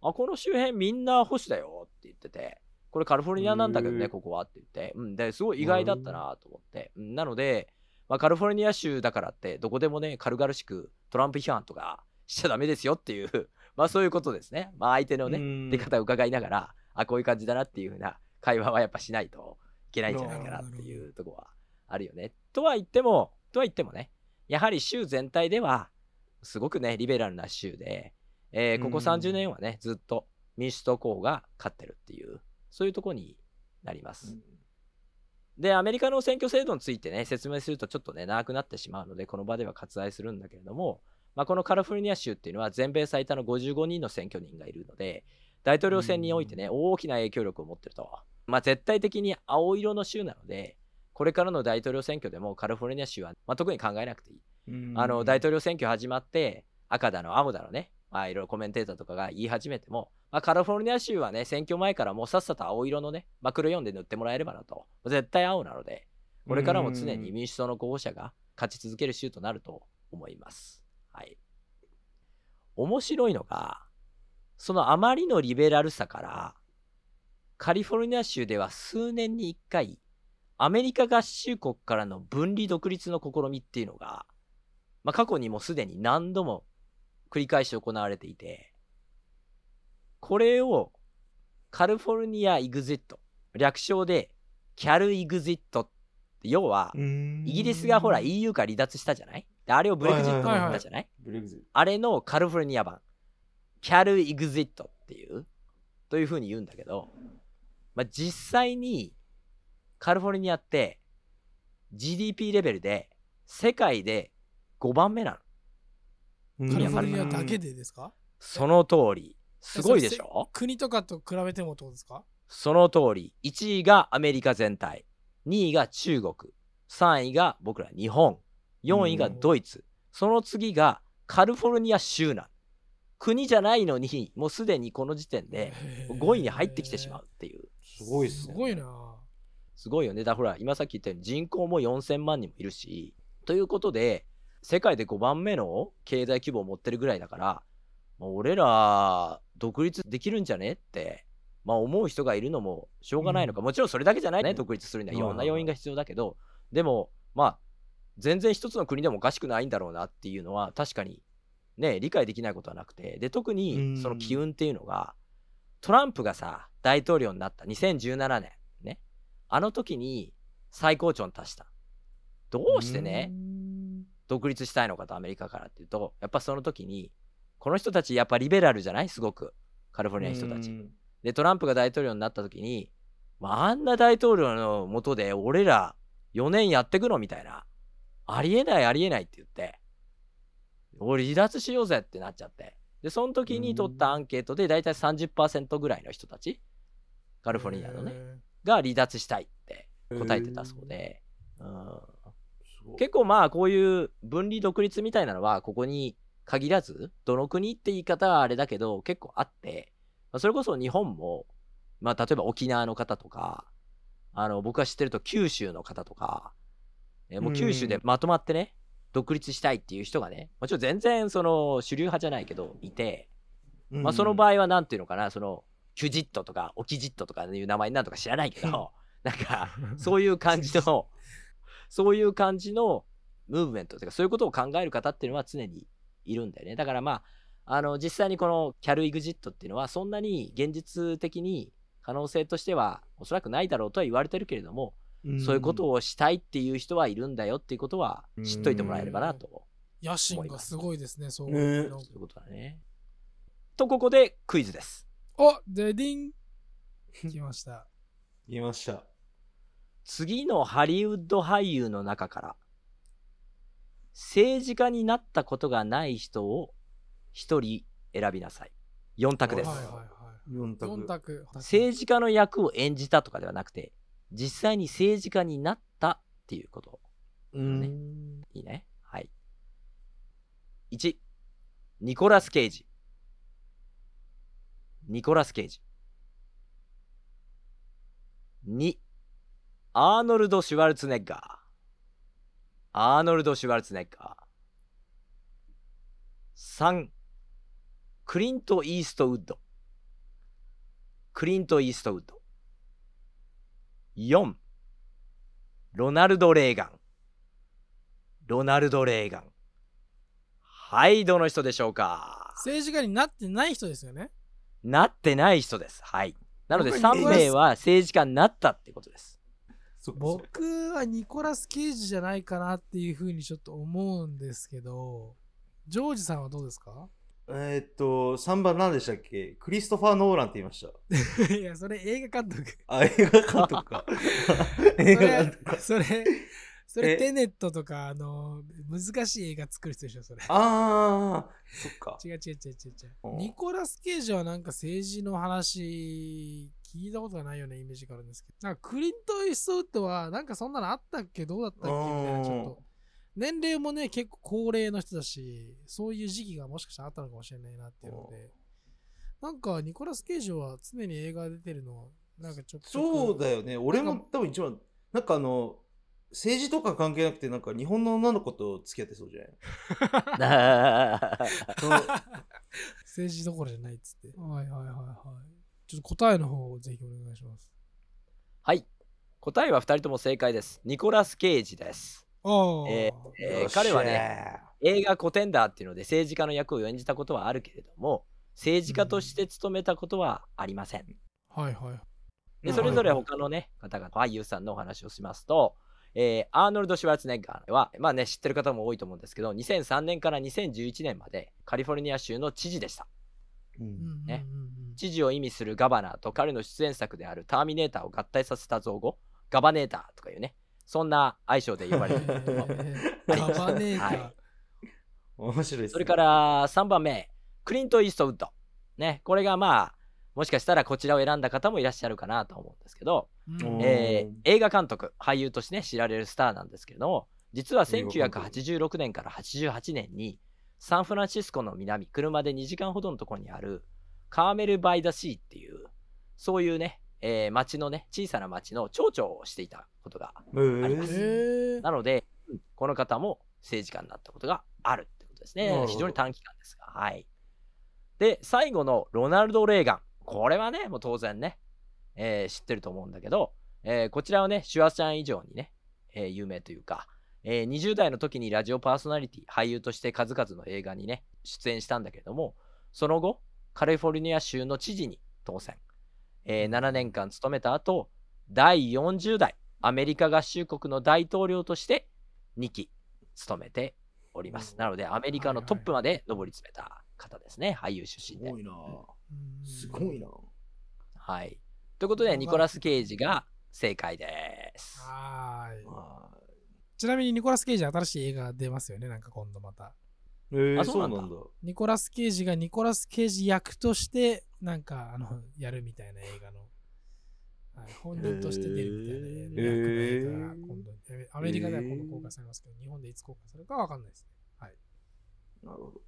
あ、この周辺みんな保守だよって言ってて、これカリフォルニアなんだけどね、ここはって言って、うん、で、すごい意外だったなと思って、うんなので、まあ、カリフォルニア州だからって、どこでもね、軽々しくトランプ批判とかしちゃダメですよっていう、*laughs* まあそういうことですね。まあ相手のね、ね出方を伺いながら、あ、こういう感じだなっていうふうな会話はやっぱしないといけないんじゃないかなっていうところはあるよね。とは言っても、とは言ってもね、やはり州全体では、すごくね、リベラルな州で、えーここうん30年はね、ずっと民主党候補が勝ってるっていう、そういうところになります。で、アメリカの選挙制度についてね、説明するとちょっとね、長くなってしまうので、この場では割愛するんだけれども、まあ、このカリフォルニア州っていうのは全米最多の55人の選挙人がいるので、大統領選においてね、大きな影響力を持ってると。まあ、絶対的に青色の州なので、これからの大統領選挙でもカリフォルニア州は、まあ、特に考えなくていい。あの大統領選挙始まって赤だの青だのね、まあ、いろいろコメンテーターとかが言い始めても、まあ、カリフォルニア州はね選挙前からもうさっさと青色のねマクロ4で塗ってもらえればなと。絶対青なのでこれからも常に民主党の候補者が勝ち続ける州となると思います。はい。面白いのがそのあまりのリベラルさからカリフォルニア州では数年に1回アメリカ合衆国からの分離独立の試みっていうのがまあ、過去にもすでに何度も繰り返し行われていて、これをカリフォルニア・イグジット、略称でキャル・イグジットって、要は、イギリスがほら EU から離脱したじゃない？であれをブレグジットって言ったじゃない？ブレグジット。あれのカリフォルニア版、キャル・イグジットっていう、というふうに言うんだけど、まあ、実際にカリフォルニアって GDP レベルで世界で5番目なの。カリフォルニアだけでですか？その通り。すごいでしょ？国とかと比べてもってことですか？その通り。1位がアメリカ全体。2位が中国。3位が僕ら日本。4位がドイツ。その次がカリフォルニア州なん。国じゃないのに、もうすでにこの時点で5位に入ってきてしまうっていう。すごいっすねすごいなすごいよね。だからほら、今さっき言ったように人口も4000万人もいるし、ということで、世界で5番目の経済規模を持ってるぐらいだから、もう俺ら、独立できるんじゃねって、まあ思う人がいるのもしょうがないのか。もちろんそれだけじゃないね、独立するには。いろんな要因が必要だけど、でも、まあ、全然一つの国でもおかしくないんだろうなっていうのは確かにね、理解できないことはなくて、で、特にその機運っていうのが、トランプがさ、大統領になった2017年、ね、あの時に最高潮に達した。どうしてね、独立したいのかとアメリカからっていうと、やっぱその時に、この人たちやっぱリベラルじゃない？すごく。カリフォルニアの人たち。で、トランプが大統領になった時に、まあ、あんな大統領のもとで俺ら4年やってくのみたいな。ありえないありえないって言って、俺離脱しようぜってなっちゃって。で、その時に取ったアンケートで大体30%ぐらいの人たち、カリフォルニアのね、が離脱したいって答えてたそうで、うん、結構まあこういう分離独立みたいなのはここに限らずどの国って言い方はあれだけど結構あって、まあ、それこそ日本も、まあ、例えば沖縄の方とかあの僕が知ってると九州の方とか、えもう九州でまとまってね独立したいっていう人がねもちろん全然その主流派じゃないけどいて、まあ、その場合は何ていうのかなそのキュジットとかオキジットとかいう名前になるとか知らないけど *laughs* なんかそういう感じのそういう感じのムーブメントというかそういうことを考える方っていうのは常にいるんだよねだからまああの実際にこのキャルイグジットっていうのはそんなに現実的に可能性としてはおそらくないだろうとは言われてるけれども、そういうことをしたいっていう人はいるんだよっていうことは知っといてもらえればなと野心がすごいですね、そうねいうのそういうことだね。とここでクイズです。おデディン来ました。*laughs* 言いました。次のハリウッド俳優の中から政治家になったことがない人を1人選びなさい。4択です。はいはいはい。4択。4択。政治家の役を演じたとかではなくて実際に政治家になったっていうこと。うーん。いいね。はい。1、ニコラス・ケイジ。ニコラス・ケイジ。2、アーノルド・シュワルツェネッガー。アーノルド・シュワルツェネッガー。3、クリント・イーストウッド。クリント・イーストウッド。4、ロナルド・レーガン。ロナルド・レーガン。はい、どの人でしょうか？政治家になってない人ですよね。なってない人です。はい。なので僕3名は政治家になったってことです。僕はニコラス・ケイジじゃないかなっていうふうにちょっと思うんですけど、ジョージさんはどうですか？えーっと、3番何でしたっけ？クリストファー・ノーランって言いました。*laughs* いや、それ映画監督。あ、映画監督か。映 *laughs* それ画監督か。、それ、それえ？テネットとか、あの、難しい映画作る人でしょ、それ。あー、そっか。違う違う違う違う違う。うんニコラス・ケイジはなんか政治の話聞いたことがないようなイメージがあるんですけど、なんかクリント・イーストウッドはなんかそんなのあったっけ？どうだったっけ？みたいなちょっと。年齢もね、結構高齢の人だし、そういう時期がもしかしたらあったのかもしれないなっていうので、なんかニコラス・ケイジは常に映画出てるの、なんかちょっと。そうだよね。俺も多分一番、なんかあの、政治とか関係なくて、なんか日本の女の子と付き合ってそうじゃない？*laughs* *laughs* 政治どころじゃないっつって。はいはいはいはい。ちょっと答えの方をぜひお願いします。はい。答えは2人とも正解です。ニコラス・ケイジです。ああ、ええーよっしゃ彼はね、映画コテンダーっていうので政治家の役を演じたことはあるけれども、政治家として務めたことはありません。はいはい。でそれぞれ他のね、方々、俳優さんのお話をしますと、えーアーノルド・シュワルツェネッガーは、まあね、知ってる方も多いと思うんですけど、2003年から2011年までカリフォルニア州の知事でした。ねうん知事を意味するガバナーと彼の出演作であるターミネーターを合体させた造語、ガバネーターとかいうね、そんな愛称で呼ばれている。んですけどえーガバネーター。はい。面白いです、ね。それから3番目、クリント・イーストウッド。ね、これがまあ、もしかしたらこちらを選んだ方もいらっしゃるかなと思うんですけど、うん。えー映画監督、俳優としてね、知られるスターなんですけれども、実は映画監督。1986年から88年に、サンフランシスコの南、車で2時間ほどのところにある、カーメル・バイ・ダ・シーっていう、そういうね、えー町のね、小さな町の町長をしていたことがえーありますえーなので、うんこの方も政治家になったことがあるってことですね非常に短期間ですが。はい。で、最後のロナルド・レーガン。これはね、もう当然ね、えー知ってると思うんだけど、えーこちらはね、シュワちゃん以上にね、えー有名というか、えー20代の時にラジオパーソナリティ、俳優として数々の映画にね、出演したんだけれども、その後、カリフォルニア州の知事に当選。えー7年間務めた後、第40代アメリカ合衆国の大統領として2期務めております。うんなので、アメリカのトップまで上り詰めた方ですね、俳優出身ですご。いな。うんすごいな。はい。ということで、ニコラス・ケイジが正解です。はーい。はちなみにニコラス・ケイジ新しい映画出ますよね、なんか今度また。いえー、あそううなんんだ。ニコラス・ケイジがニコラス・ケイジ役として、なんか、あの、やるみたいな映画の。はい、本人として出るみたいな映画が今度、えアメリカでは今度公開されますけど、日本でいつ公開されるかわかんないですね。はい。なるほど。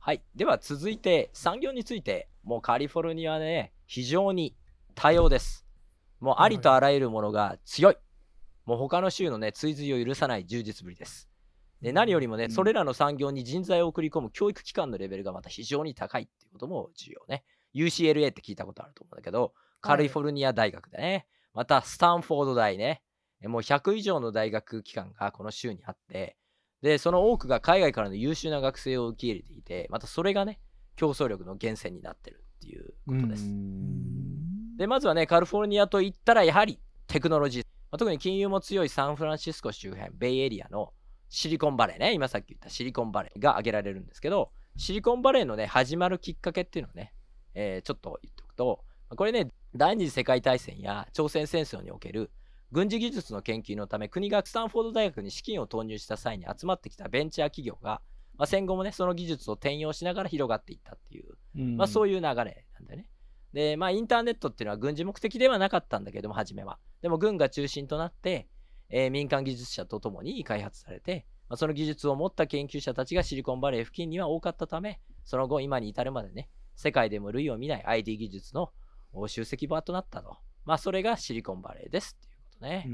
はい。では続いて産業について、もうカリフォルニアね、非常に多様です。もうありとあらゆるものが強い。もう他の州のね、追随を許さない充実ぶりです。で何よりもね、うんそれらの産業に人材を送り込む教育機関のレベルがまた非常に高いっていうことも重要ね。UCLA って聞いたことあると思うんだけど、カリフォルニア大学だね。また、スタンフォード大ね。えもう100以上の大学機関がこの州にあって、で、その多くが海外からの優秀な学生を受け入れていて、またそれがね、競争力の源泉になってるっていうことです。で、まずはね、カリフォルニアといったらやはりテクノロジー。まあ特に金融も強いサンフランシスコ周辺、ベイエリアのシリコンバレーね、今さっき言ったシリコンバレーが挙げられるんですけど、シリコンバレーのね、始まるきっかけっていうのをね、えーちょっと言っておくと、これね、第二次世界大戦や朝鮮戦争における軍事技術の研究のため、国がスタンフォード大学に資金を投入した際に集まってきたベンチャー企業が、まあ、戦後もね、その技術を転用しながら広がっていったっていうまあそういう流れなんだよね。で、まあインターネットっていうのは軍事目的ではなかったんだけども、初めは。でも軍が中心となって、えー民間技術者とともに開発されて、まあ、その技術を持った研究者たちがシリコンバレー付近には多かったため、その後今に至るまでね、世界でも類を見ない IT 技術のお集積場となったと。まあそれがシリコンバレーですっていうことね。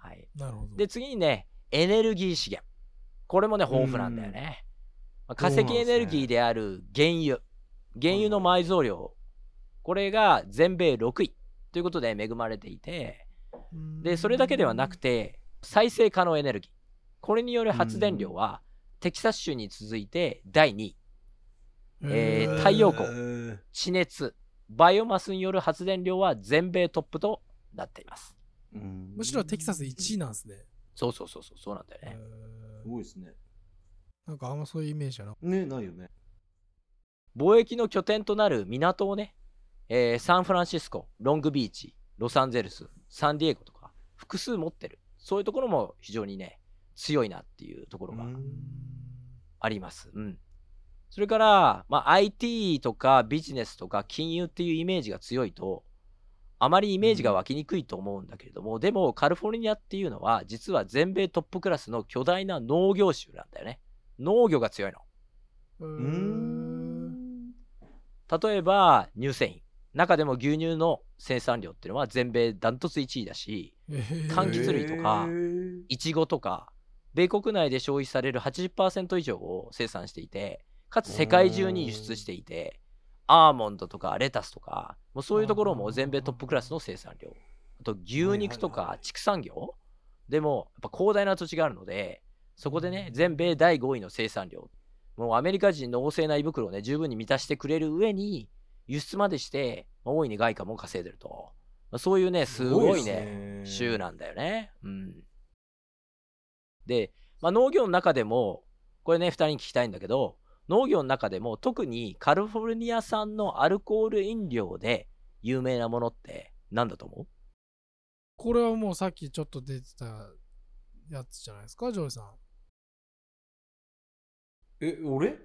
はい。なるほど。で、次にね、エネルギー資源。これもね、豊富なんだよね。まあ化石エネルギーである原油。原油の埋蔵量。これが全米6位ということで恵まれていて、で、それだけではなくて、再生可能エネルギー。これによる発電量は、テキサス州に続いて第2位。えー太陽光光。地熱、バイオマスによる発電量は全米トップとなっています。むしろテキサス1位なんですね。そうそうそうそう、そうなんだよへね。ーすごいですね。なんかあんまそういうイメージじゃなね、ないよね。貿易の拠点となる港をね、えーサンフランシスコ、ロングビーチ、ロサンゼルス、サンディエゴとか、複数持ってる。そういうところも非常にね、強いなっていうところがうんあります。うん。それから、まあ、IT とかビジネスとか金融っていうイメージが強いと、あまりイメージが湧きにくいと思うんだけれども、でもカリフォルニアっていうのは、実は全米トップクラスの巨大な農業州なんだよね。農業が強いの。うん。例えば乳製品中でも牛乳の生産量っていうのは全米ダントツ1位だしえー。柑橘類とかいちごとか米国内で消費される80%以上を生産していてかつ世界中に輸出していてアーモンドとかレタスとかもうそういうところも全米トップクラスの生産量。あと牛肉とか畜産業。でもやっぱ広大な土地があるのでそこでね全米第5位の生産量。もうアメリカ人の旺盛な胃袋をね十分に満たしてくれる上に輸出までして、まあ大いに外貨も稼いでると、まあそういうねすごいねす州なんだよね。うん。で、まあ、農業の中でも、これね、2人に聞きたいんだけど、農業の中でも特にカリフォルニア産のアルコール飲料で有名なものって何だと思う？これはもうさっきちょっと出てたやつじゃないですか、ジョイさん。え、俺？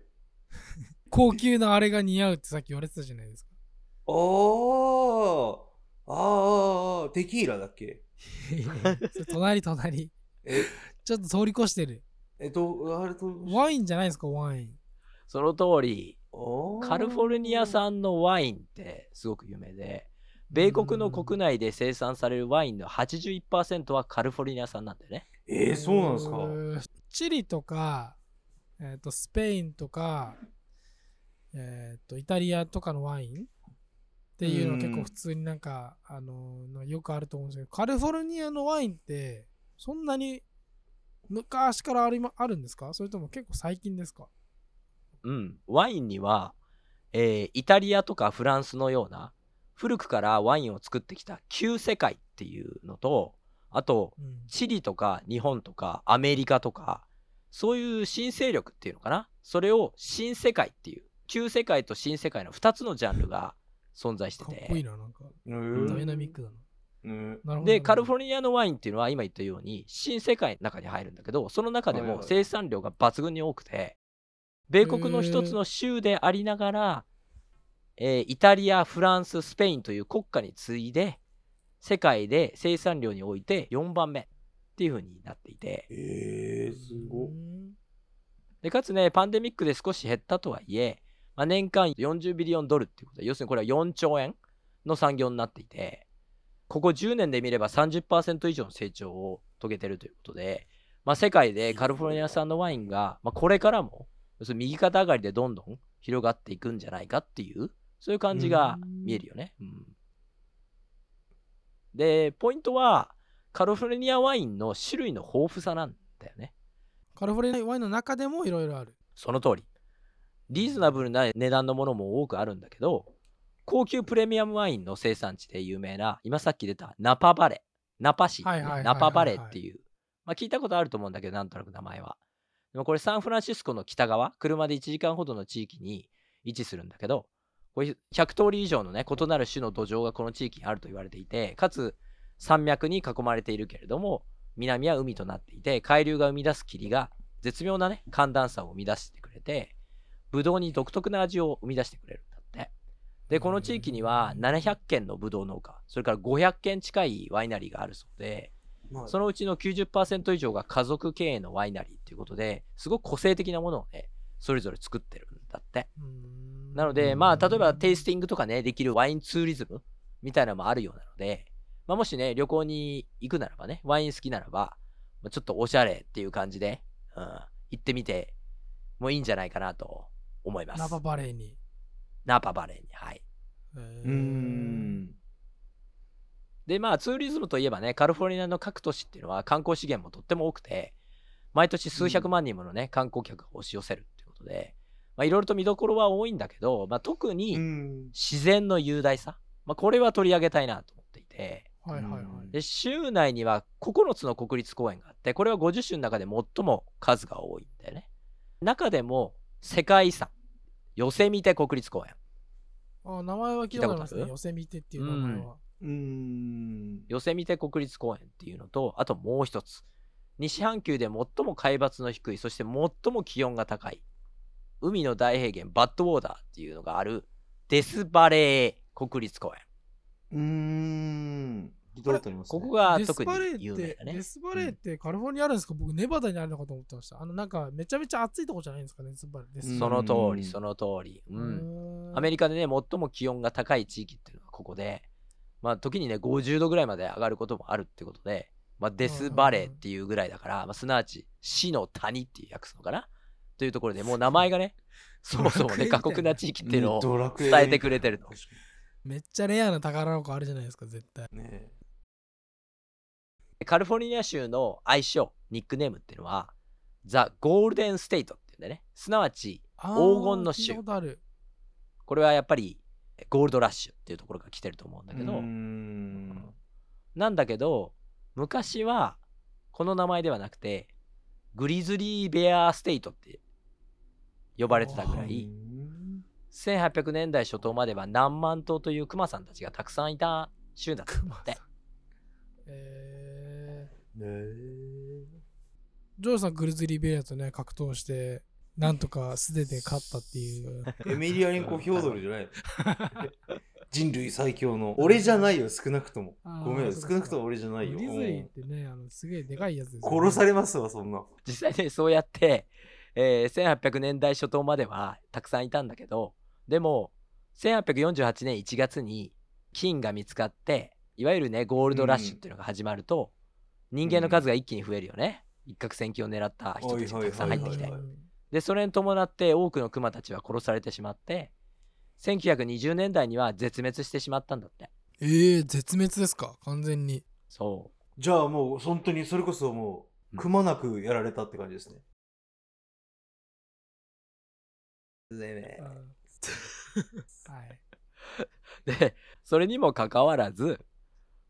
高級なあれが似合うってさっき言われてたじゃないですか。あーあー、テキーラだっけ？*laughs* それ隣隣。え、ちょっと通り越してる。えっと、あれと、ワインじゃないですか、ワイン。その通り、カリフォルニア産のワインってすごく有名で、米国の国内で生産されるワインの81%はカリフォルニア産なんだよね。えー、そうなんですか？チリとか、えー、とスペインとか、えー、とイタリアとかのワインっていうのはうん結構普通になんか、あのーよくあると思うんですけどカリフォルニアのワインってそんなに昔からあり、ま、あるんですか？それとも結構最近ですか？うん、ワインには、えーイタリアとかフランスのような古くからワインを作ってきた旧世界っていうのとあとうん。チリとか日本とかアメリカとかそういう新勢力っていうのかな？それを新世界っていう旧世界と新世界の2つのジャンルが存在してかっこいいてな、なんか。えダイーナミックだな。でカリフォルルニアのワインっていうのは今言ったように新世界の中に入るんだけどその中でも生産量が抜群に多くて米国の一つの州でありながら、えーイタリアフランススペインという国家に次いで世界で生産量において4番目っていう風になっていて。えー、すごっ。でかつねパンデミックで少し減ったとはいえ、まあ、年間40ビリオンドルっていうことで要するにこれは4兆円の産業になっていてここ10年で見れば30%以上の成長を遂げてるということで、まあ、世界でカリフォルニア産のワインが、まあ、これからも要するに右肩上がりでどんどん広がっていくんじゃないかっていうそういう感じが見えるよね。うんで、ポイントは、カリフォルニアワインの種類の豊富さなんだよね。カリフォルニアワインの中でもいろいろある。その通り。リーズナブルな値段のものも多くあるんだけど、高級プレミアムワインの生産地で有名な、今さっき出たナパバレー、ナパ市、ナパバレーっていう、まあ聞いたことあると思うんだけど、なんとなく名前は。でもこれサンフランシスコの北側、車で1時間ほどの地域に位置するんだけど、これ100通り以上のね、異なる種の土壌がこの地域にあると言われていて、かつ山脈に囲まれているけれども、南は海となっていて、海流が生み出す霧が絶妙なね、寒暖差を生み出してくれて、ブドウに独特な味を生み出してくれるんだって。で、この地域には700軒のブドウ農家、それから500軒近いワイナリーがあるそうで、まあそのうちの90%以上が家族経営のワイナリーっていうことで、すごく個性的なものをね、それぞれ作ってるんだって。なので、まあ、例えばテイスティングとかね、できるワインツーリズムみたいなのもあるようなので、まあ、もしね、旅行に行くならばね、ワイン好きならば、まあちょっとおしゃれっていう感じで、うん、行ってみてもいいんじゃないかなと思います。ナパバレーに。ナパバレーに。はい。うん。で、まあ、ツーリズムといえばね、カリフォルニアの各都市っていうのは観光資源もとっても多くて、毎年数百万人ものね、観光客が押し寄せるっていうことで、まあ、いろいろと見どころは多いんだけど、まあ、特うにん。自然の雄大さ、まあ、これは取り上げたいなと思っていて、はいはいはい。で、州内には9つの国立公園があって、これは50種の中で最も数が多いんだよね。中でも、世界遺産、ヨセミテ国立公園。あ名前は聞いたことありますね。ヨセミテっていう名前は。うーん。ヨセミテ国立公園っていうのと、あともう一つ。西半球で最も海抜の低い、そして最も気温が高い、海の大平原、バッドウォーダーっていうのがある、デスバレー国立公園。うーん。聞いたことあります、ね。ここがデス特バレーに有名だねデ。スバレーってカリフォルニアあるんですか、僕、ネバダにあるのかと思ってました。あの、なんか、めちゃめちゃ暑いとこじゃないんですかね、デスバレー。その通り、うんその通り。うん。んアメリカでね、最も気温が高い地域っていうのがここで、まあ、時にね、50度ぐらいまで上がることもあるってことで、まあ、デスバレーっていうぐらいだから、まあ、すなわち死の谷っていう訳すのかな？というところでもう名前がね、*laughs* そもそもね、過酷な地域っていうのを伝えてくれてると。確かめっちゃレアな宝箱あるじゃないですか、絶対。にねカリフォルニア州の愛称、ニックネームっていうのは、ザ・ゴールデン・ステイトっていうんだよね。すなわち、黄金の州たこれはやっぱりゴールドラッシュっていうところが来てると思うんだけど。なんだけど、昔はこの名前ではなくて、グリズリーベアステイトって呼ばれてたぐらうい、ん1800年代初頭までは何万頭というクマさんたちがたくさんいた州だったんだって。えねー、ジョーさん、グルズリーベアとね、格闘して、なんとか素手で勝ったっていう。エミリアリンコ・ヒョードルじゃないの？*laughs* 人類最強の。俺じゃないよ、少なくともごめん、少なくとも俺じゃないよ。グリズリーってね、あのすげえでかいやつです、うん殺されますわ、そんな。実際ね、そうやって、えー1800年代初頭まではたくさんいたんだけど、でも、1848年1月に金が見つかって、いわゆるね、ゴールドラッシュっていうのが始まると、人間の数が一気に増えるよね。一攫千金を狙った人たちがたくさん入ってきて。で、それに伴って多くのクマたちは殺されてしまって、1920年代には絶滅してしまったんだって。えー、絶滅ですか？完全に。そじゃあもう、本当にそれこそもう、くまなくやられたって感じですね。でね。*laughs* はい。う。で、それにもかかわらず、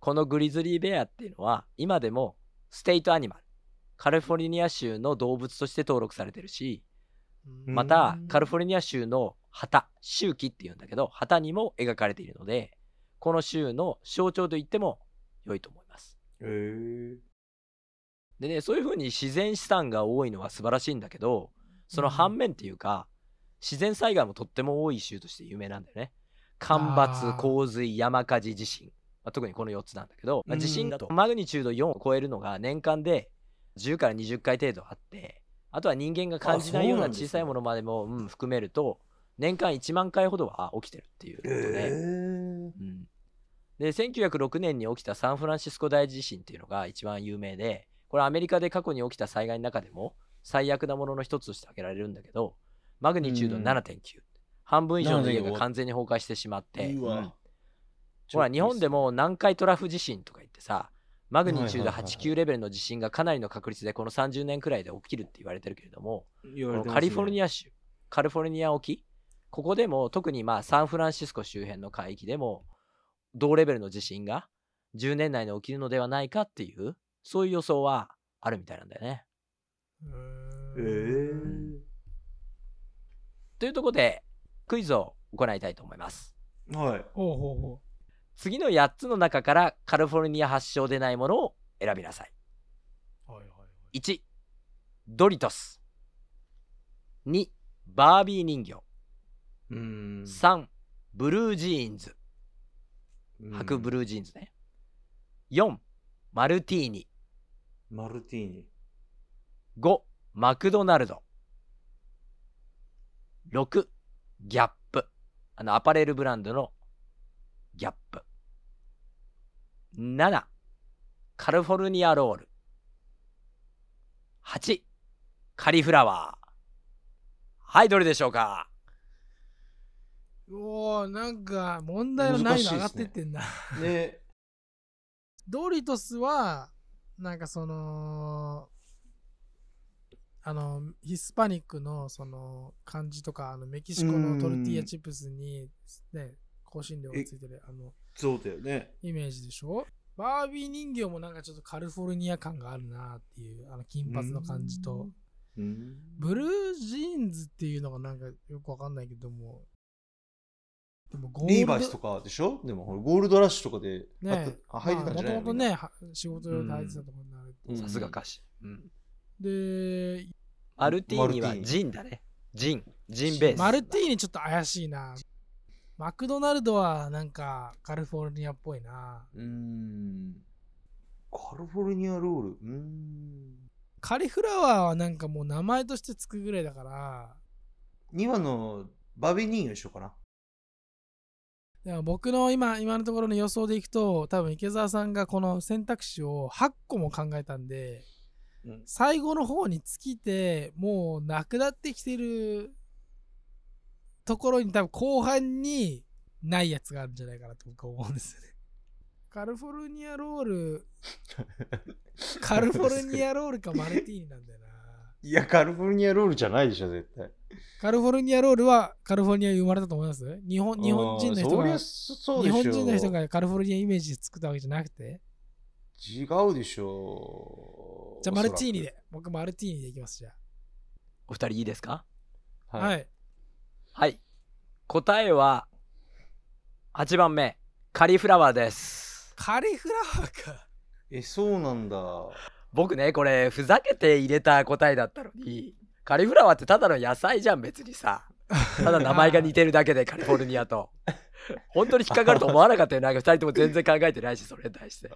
このグリズリーベアっていうのは、今でもステイトアニマル、カリフォルニア州の動物として登録されてるし、うんまたうんカリフォルニア州の旗、周期っていうんだけど、旗にも描かれているので、この州の象徴と言っても良いと思います。へえでね、そういう風に自然資産が多いのは素晴らしいんだけど、その反面っていうか、自然災害もとっても多い州として有名なんだよね。干ばつ洪水、山火事、地震。まあ、特にこの4つなんだけど、まあうん地震だとマグニチュード4を超えるのが年間で10から20回程度あって、あとは人間が感じないような小さいものまでも、うん、含めると、年間1万回ほどは起きてるっていうことへで、えうん、で1906年に起きたサンフランシスコ大地震っていうのが一番有名でこれアメリカで過去に起きた災害の中でも最悪なものの一つとして挙げられるんだけどマグニチュードうん7.9、半分以上の家7年がが完全に崩壊してしまって、うんほら日本でも南海トラフ地震とか言ってさマグニチュードはいはいはいはい8級レベルの地震がかなりの確率でこの30年くらいで起きるって言われてるけれども、ねカリフォルニア州カリフォルニア沖？ここでも特にまあサンフランシスコ周辺の海域でも同レベルの地震が10年内に起きるのではないかっていうそういう予想はあるみたいなんだよね。えーというところでクイズを行いたいと思います。はい。ほうほうほ次の8つの中からカリフォルニア発祥でないものを選びなさい。う。はいはいはい。1ドリトス2バービー人形うーん。3ブルージーンズうん白ブルージーンズね4マルティーニマルティーニ。5マクドナルド6ギャップあのアパレルブランドのギャップ。7カリフォルニアロール。8カリフラワー。はいどれでしょうか？おーなんか問題の難易度上がってってんだ。ね。ドリトスは、なんかその、あの、ヒスパニックのその漢字とか、あのメキシコのトルティーヤチップスに、ね、香辛料がついてるあのそうだよね。イメージでしょ？バービー人形もなんかちょっとカリフォルニア感があるなっていう、あの金髪の感じと。うん。ブルージーンズっていうのがなんかよくわかんないけども。でもゴールドリーバイスとかでしょ？でも、ゴールドラッシュとかでねあ入ってたんじゃないもともとね、は仕事用で入ってたところになる。うんさすが歌詞、うん、で、マルティーニはジンだねジンジンベースマルティーニちょっと怪しいな。マクドナルドはなんかカリフォルニアっぽいな。うーん。カリフォルニアロール。うーん。カリフラワーはなんかもう名前としてつくぐらいだから、2番のバビー人形にしようかな。でも僕の今今のところの予想でいくと、多分池澤さんがこの選択肢を8個も考えたんで、うん最後の方に尽きて、もうなくなってきてるところに多分後半にないやつがあるんじゃないかなと僕は思うんですよね。カリフォルニアロール、*laughs* カリフォルニアロールかマルティーニなんだよな。いや、カリフォルニアロールじゃないでしょ、絶対。カリフォルニアロールはカリフォルニアに生まれたと思います？日本日本人の人が日本人の人がカリフォルニアイメージで作ったわけじゃなくて違うでしょじゃあマルティーニで。で僕マルティーニでいきますじゃお二人いいですか？あはい。はいはい。答えは8番目。カリフラワーです。カリフラワーか。え、そうなんだ。僕ねこれふざけて入れた答えだったのにカリフラワーってただの野菜じゃん別にさ。ただ名前が似てるだけでカリフォルニアと。本当に引っかかると思わなかったよなんか2人とも全然考えてないしそれに対して。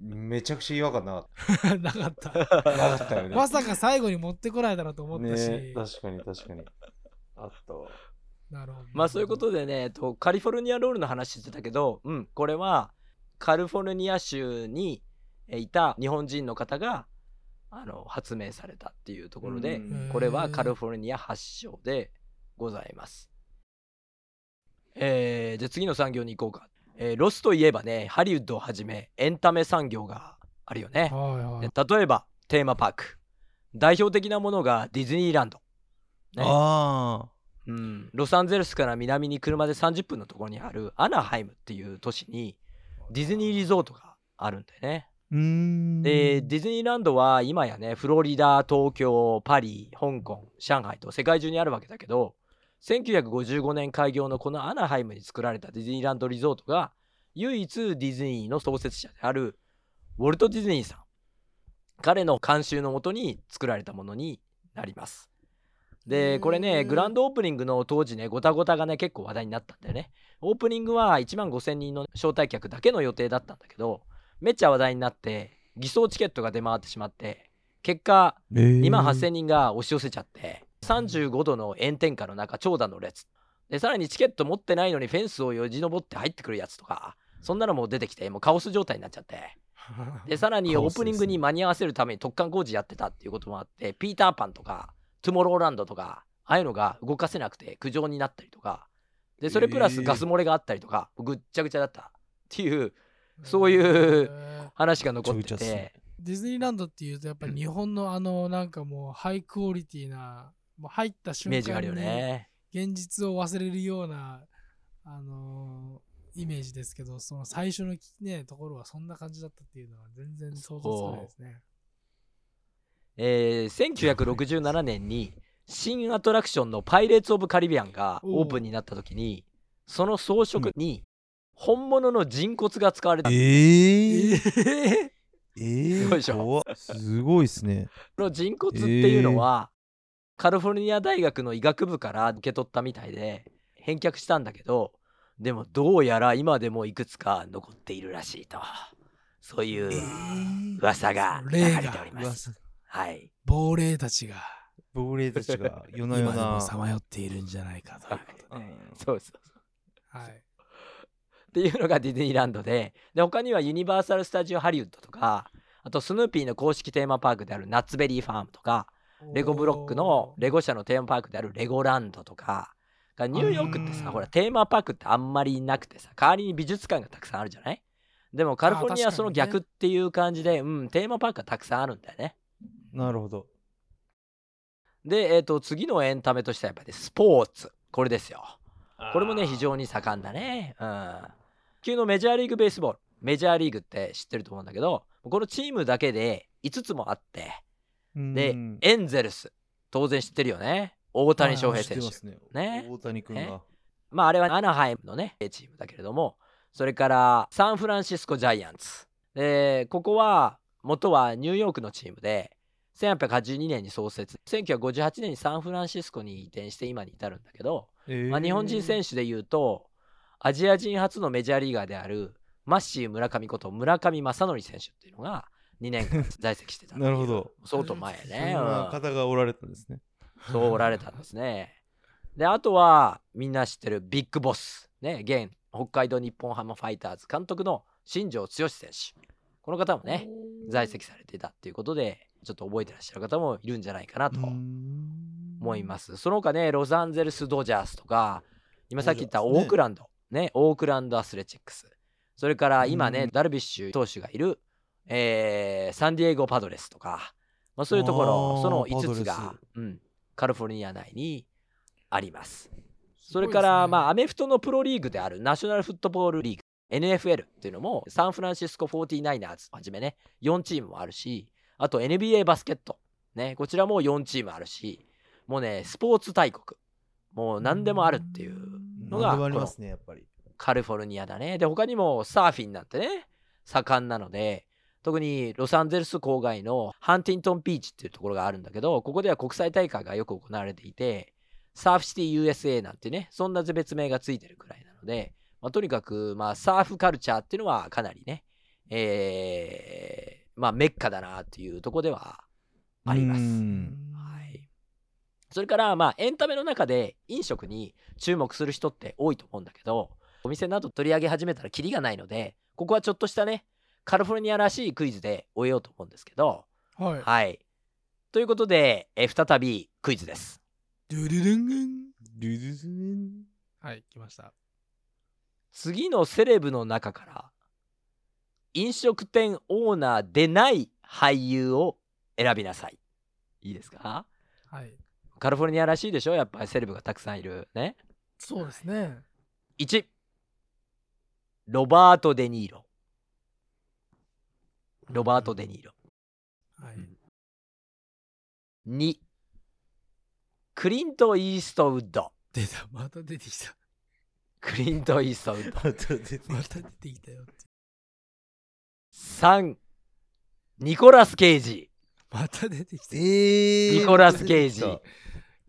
めちゃくちゃ違和感なかっ *laughs* なかった。た。なかったよね。まさか最後に持ってこないだろうと思ったし、ね確かに確かに。あったわ。なるほどまあそういうことでね、えっと、カリフォルニアロールの話してたけど、うん、これはカリフォルニア州にえいた日本人の方があの発明されたっていうところでうんこれはカリフォルニア発祥でございます。えーじゃあ次の産業に行こうか。えーロスといえばねハリウッドをはじめエンタメ産業があるよね。はいはいで例えばテーマパーク代表的なものがディズニーランド。ねああ。うん、ロサンゼルスから南に車で30分のところにあるアナハイムっていう都市にディズニーリゾートがあるんだよね。でディズニーランドは今やねフロリダ東京パリ香港上海と世界中にあるわけだけど1955年開業のこのアナハイムに作られたディズニーランドリゾートが唯一ディズニーの創設者であるウォルト・ディズニーさん彼の監修のもとに作られたものになります。でこれへねーグランドオープニングの当時ねごたごたがね結構話題になったんだよね。オープニングは1万5000人の招待客だけの予定だったんだけどめっちゃ話題になって偽装チケットが出回ってしまって結果2万8000人が押し寄せちゃって35度の炎天下の中長蛇の列。でさらにチケット持ってないのにフェンスをよじ登って入ってくるやつとかそんなのも出てきてもうカオス状態になっちゃって。でさらに *laughs* オープニングに間に合わせるために突貫工事やってたっていうこともあってピーターパンとかトゥモローランドとかああいうのが動かせなくて苦情になったりとか。でそれプラスガス漏れがあったりとか、ぐっちゃぐちゃだった。っていうそういう話が残ってて。ディズニーランドっていうとやっぱり日本のあのなんかもうハイクオリティなもう入ったイ瞬間にね。現実を忘れるようなあのーイメージですけどその最初のねところはそんな感じだったっていうのは全然想像つかないですね。えー1967年に新アトラクションのパイレーツ・オブ・カリビアンがオープンになった時にその装飾に本物の人骨が使われた。ええええすごいでしょ？すごいっすね。この人骨っていうのは、カリフォルニア大学の医学部から受け取ったみたいで返却したんだけどでもどうやら今でもいくつか残っているらしいと。そういう噂が流れております。はい、亡霊たちが。亡霊たちが夜な夜な。今でも。さまよっているんじゃないかということで。うん。そうそうはい。っていうのがディズニーランドでで他にはユニバーサル・スタジオ・ハリウッドとかあとスヌーピーの公式テーマパークであるナッツベリーファームとかレゴブロックのレゴ社のテーマパークであるレゴランドとかがニューヨークってうん。さほらテーマパークってあんまりなくてさ代わりに美術館がたくさんあるじゃない？でもカリフォルニアはその逆っていう感じで、うんテーマパークがたくさんあるんだよねなるほど。で、えー、と次のエンタメとしてはやっぱりスポーツ。これですよ。これもね非常に盛んだね。うん。球のメジャーリーグベースボール。メジャーリーグって知ってると思うんだけどこのチームだけで5つもあってでうん。エンゼルス当然知ってるよね。大谷翔平選手。ね。ね。大谷君ね。が。まああれはアナハイムのねチームだけれどもそれからサンフランシスコジャイアンツ。でここは元はニューヨークのチームで1882年に創設1958年にサンフランシスコに移転して今に至るんだけど、まあ、日本人選手でいうとアジア人初のメジャーリーガーであるマッシー村上こと村上正則選手っていうのが2年間在籍してた *laughs* なるほど。相当前そんね、なうん方がおられたんですね。そうおられたんですね。で、あとはみんな知ってるビッグボス、ね、現北海道日本ハムファイターズ監督の新庄剛志選手。この方もね、在籍されていたっていうことで、ちょっと覚えてらっしゃる方もいるんじゃないかなと思います。その他ね、ロサンゼルス・ドジャースとか、今さっき言ったオークランド、ね、オークランド・アスレチックス。それから今ね、うん。ダルビッシュ投手がいる、えーサンディエゴ・パドレスとか、まあ、そういうところそのパドレス。5つが、うん、カリフォルニア内にあります。それから、まあ、アメフトのプロリーグであるナショナルフットボールリーグ NFL っていうのもサンフランシスコ 49ers はじめね4チームもあるしあと NBA バスケットねこちらも4チームあるしもうねスポーツ大国もう何でもあるっていうのがありますね、やっぱり。カリフォルニアだね。で、他にもサーフィンなんてね、盛んなので、特にロサンゼルス郊外のハンティントンビーチっていうところがあるんだけど、ここでは国際大会がよく行われていて、サーフシティ USA なんてね、そんな別名がついてるくらいなので、まあ、とにかく、まあ、サーフカルチャーっていうのはかなりね、えーまあ、メッカだなっていうところではあります。うんはい、それからまあエンタメの中で飲食に注目する人って多いと思うんだけどお店など取り上げ始めたらキリがないのでここはちょっとしたねカリフォルニアらしいクイズで終えようと思うんですけどはい。はいということでえ再びクイズですドゥルルングンルルズンはい、来ました。次のセレブの中から飲食店オーナーでない俳優を選びなさい。いいですか？はい。カリフォルニアらしいでしょ？やっぱりセレブがたくさんいる。ね？そうですね。1ロバート・デ・ニーロ。ロバート・デ・ニーロ。はい。2クリント・イーストウッド。出た、また出てきた。クリント・イーストウッド。*laughs* また出てきたよ。3ニコラス・ケイジまた出てきた。えー、ニコラスケイジ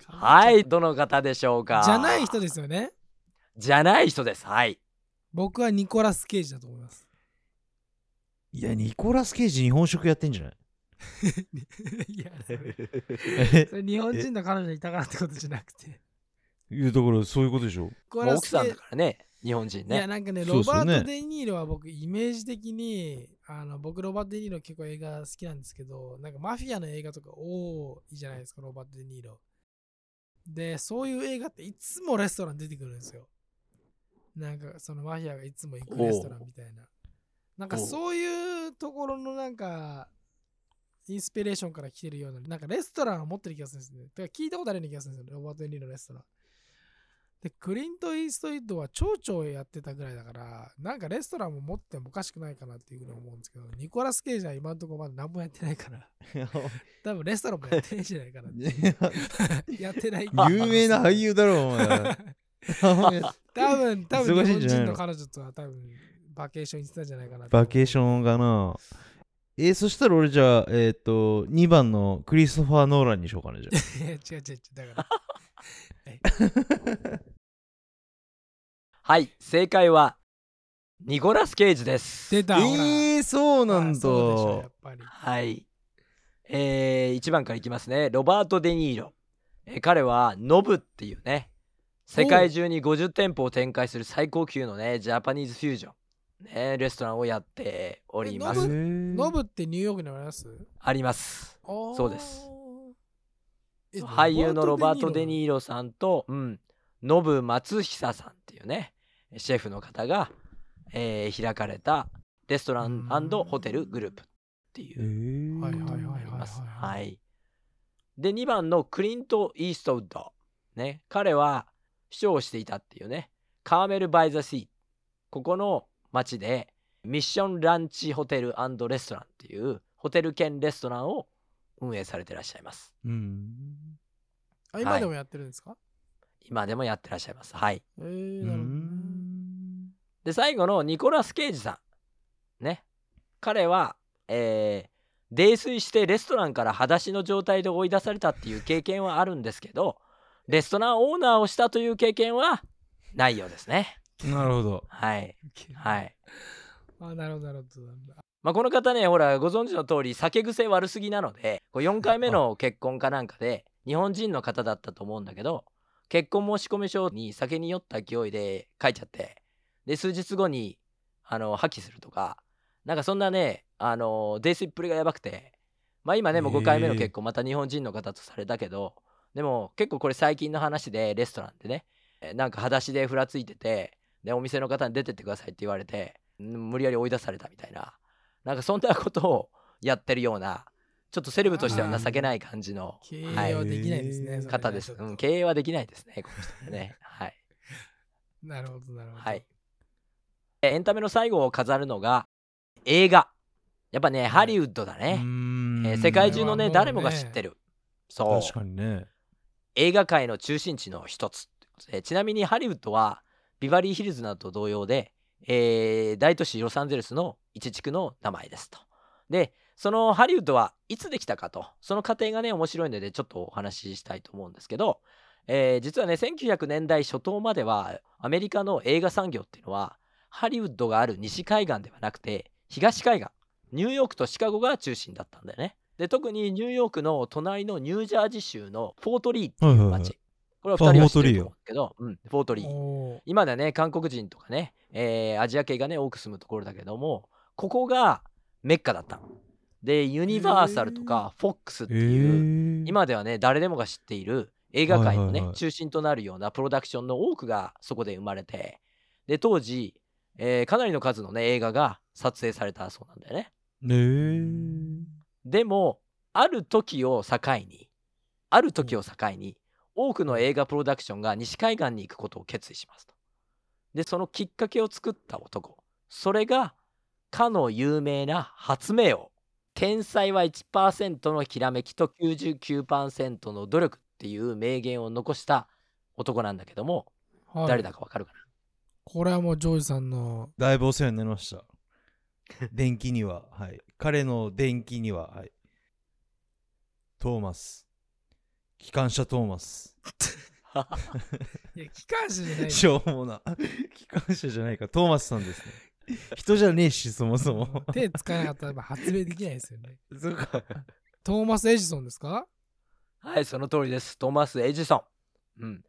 はいどの方でしょうか。じゃない人ですよね。じゃない人です。はい。僕はニコラス・ケイジだと思います。いや、ニコラス・ケイジ日本食やってんじゃない？*laughs* いや、それそれ日本人の彼女いたからってことじゃなくて。いうところ、そういうことでしょ？奥さんだからね日本人いや、ねなんかね、そうっすよねロバート・デ・ニーロは僕、イメージ的に、あの僕、ロバート・デ・ニーロ結構映画好きなんですけど、なんかマフィアの映画とか多いじゃないですか、ロバート・デ・ニーロ。で、そういう映画っていつもレストラン出てくるんですよ。なんかそのマフィアがいつも行くレストランみたいな。なんかおうそういうところのなんか、インスピレーションから来てるような、なんかレストランを持ってる気がするんですね。だから聞いたことあるような気がするんですよ、ロバート・デ・ニーロのレストラン。で、クリント・イーストウッドは町長やってたぐらいだから、なんかレストランも持ってもおかしくないかなっていうふうに思うんですけど、ニコラス・ケイジは今のところまだ何もやってないから、*laughs* 多分レストランもやってないんじゃないかなって。*laughs* やってない。*laughs* 有名な俳優だろ、お前。多分、多分日本人の彼女とは多分バケーション行ってたんじゃないかな。バケーションかな。えー、そしたら俺じゃあ、えっ、と、2番のクリストファー・ノーランにしようかな、じゃあ。いや違う違う違う。だから、*laughs* はい、正解はニコラス・ケイジです。出た、ほら。えー、そうなんだ。そうでしょやっぱり。はい。えー、1番からいきますね。ロバート・デ・ニーロ。えー彼はノブっていうね、世界中に50店舗を展開する最高級のね、ジャパニーズフュージョン、ね、レストランをやっておりまノブノブってニューヨークにあります？あります。そうです。え俳優のロバート・デ・ーニーロさんと、うん、ノブ松久さんっていうね、シェフの方が、えー開かれたレストランホテルグループっていえうー、はいはいはいあります。はいはいはい。で、2番のクリント・イーストウッド。ね、彼は市長をしていたっていうね、カーメル・バイ・ザ・シー。ここの町でミッションランチホテルレストランっていうホテル兼レストランを運営されてらっしゃいます。うん。あ今でもやってるんですか、今でもやってらっしゃいます。はい。えー、うなるほどで、最後のニコラス・ケイジさん。ね。彼は、えー泥酔してレストランから裸足の状態で追い出されたっていう経験はあるんですけど、レストランオーナーをしたという経験はないようですね。なるほど。はい。はい。あ、なるほど、なるほど。まあ、この方ね、ほら、ご存知の通り、酒癖悪すぎなので、こう4回目の結婚かなんかで、日本人の方だったと思うんだけど、結婚申込書に酒に酔った勢いで書いちゃって、で、数日後に、あの、破棄するとか、なんかそんなね、あの、泥酔っぷりがやばくて、まあ今ね、もう5回目の結婚、また日本人の方とされたけど、でも結構これ最近の話で、レストランでね、えなんか裸足でふらついてて、で、お店の方に出てってくださいって言われて、ん無理やり追い出されたみたいな、なんかそんなことをやってるような、ちょっとセレブとしては情けない感じの経営はできないですね。方です。うん、経営はできないですね、この人ね。*laughs* はい。なるほど、なるほど。はい。えエンタメの最後を飾るのが映画。やっぱね、ハリウッドだね。えー世界中のね、ね誰もが知ってる。そう。確かにね。映画界の中心地の一つ。えーちなみにハリウッドはビバリーヒルズなどと同様で、えー大都市ロサンゼルスの一地区の名前ですと。で、そのハリウッドはいつできたかと、その過程がね、面白いのでちょっとお話ししたいと思うんですけど、えー実はね、1900年代初頭まではアメリカの映画産業っていうのは、ハリウッドがある西海岸ではなくて、東海岸、ニューヨークとシカゴが中心だったんだよね。で、特にニューヨークの隣のニュージャージー州のフォートリーっていうはいはいはい街。これは2人は知ってるとあフォートリーよ思うけど、うん、フォートリー。今ではね、韓国人とかね、えーアジア系がね、多く住むところだけども、ここがメッカだったの。で、ユニバーサルとかフォックスってえいう、ー、今ではね、誰でもが知っている映画界のね、中心となるようなプロダクションの多くがそこで生まれて、で、当時、えーかなりの数のね、映画が撮影されたそうなんだよね。えー、でも、ある時を境に、ある時を境に、多くの映画プロダクションが西海岸に行くことを決意しますと。で、そのきっかけを作った男。それが、かの有名な発明王。天才は1%のひらめきと99%の努力っていう名言を残した男なんだけども、はい誰だかわかるかな？これはもうジョージさんのだいぶお世話になりました。電気には、はい。彼の電気には、はい。トーマス。機関車トーマス。いや機関車じゃないしょうもな。機関車じゃないか。トーマスさんですね。人じゃねえし、そもそも。手使えなかったら発明できないですよね。そうか。トーマス・エジソンですか？はい、その通りです。トーマス・エジソン。うん。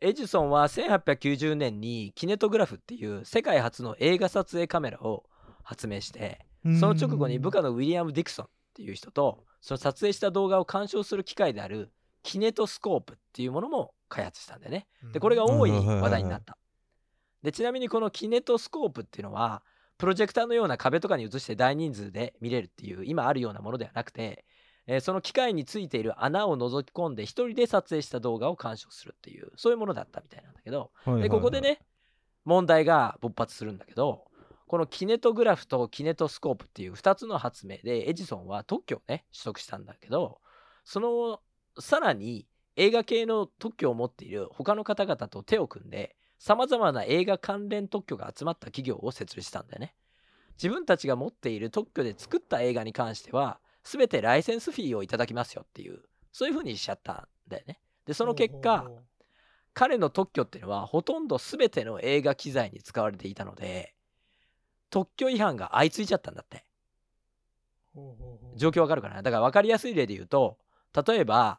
エジソンは1890年にキネトグラフっていう世界初の映画撮影カメラを発明して、その直後に部下のウィリアム・ディクソンっていう人と、その撮影した動画を鑑賞する機会であるキネトスコープっていうものも開発したんだよね。でこれが大いに話題になった。でちなみにこのキネトスコープっていうのはプロジェクターのような壁とかに映して大人数で見れるっていう今あるようなものではなくて、えーその機械についている穴を覗き込んで一人で撮影した動画を鑑賞するっていうそういうものだったみたいなんだけどでここでね問題が勃発するんだけどこのキネトグラフとキネトスコープっていう2つの発明でエジソンは特許をね取得したんだけどそのさらに映画系の特許を持っている他の方々と手を組んでさまざまな映画関連特許が集まった企業を設立したんだよね。自分たちが持っている特許で作った映画に関しては全てライセンスフィーをいただきますよっていうそういう風にしちゃったんだよね。でその結果彼の特許っていうのはほとんど全ての映画機材に使われていたので特許違反が相次いちゃったんだって状況わかるかな？だから分かりやすい例で言うと例えば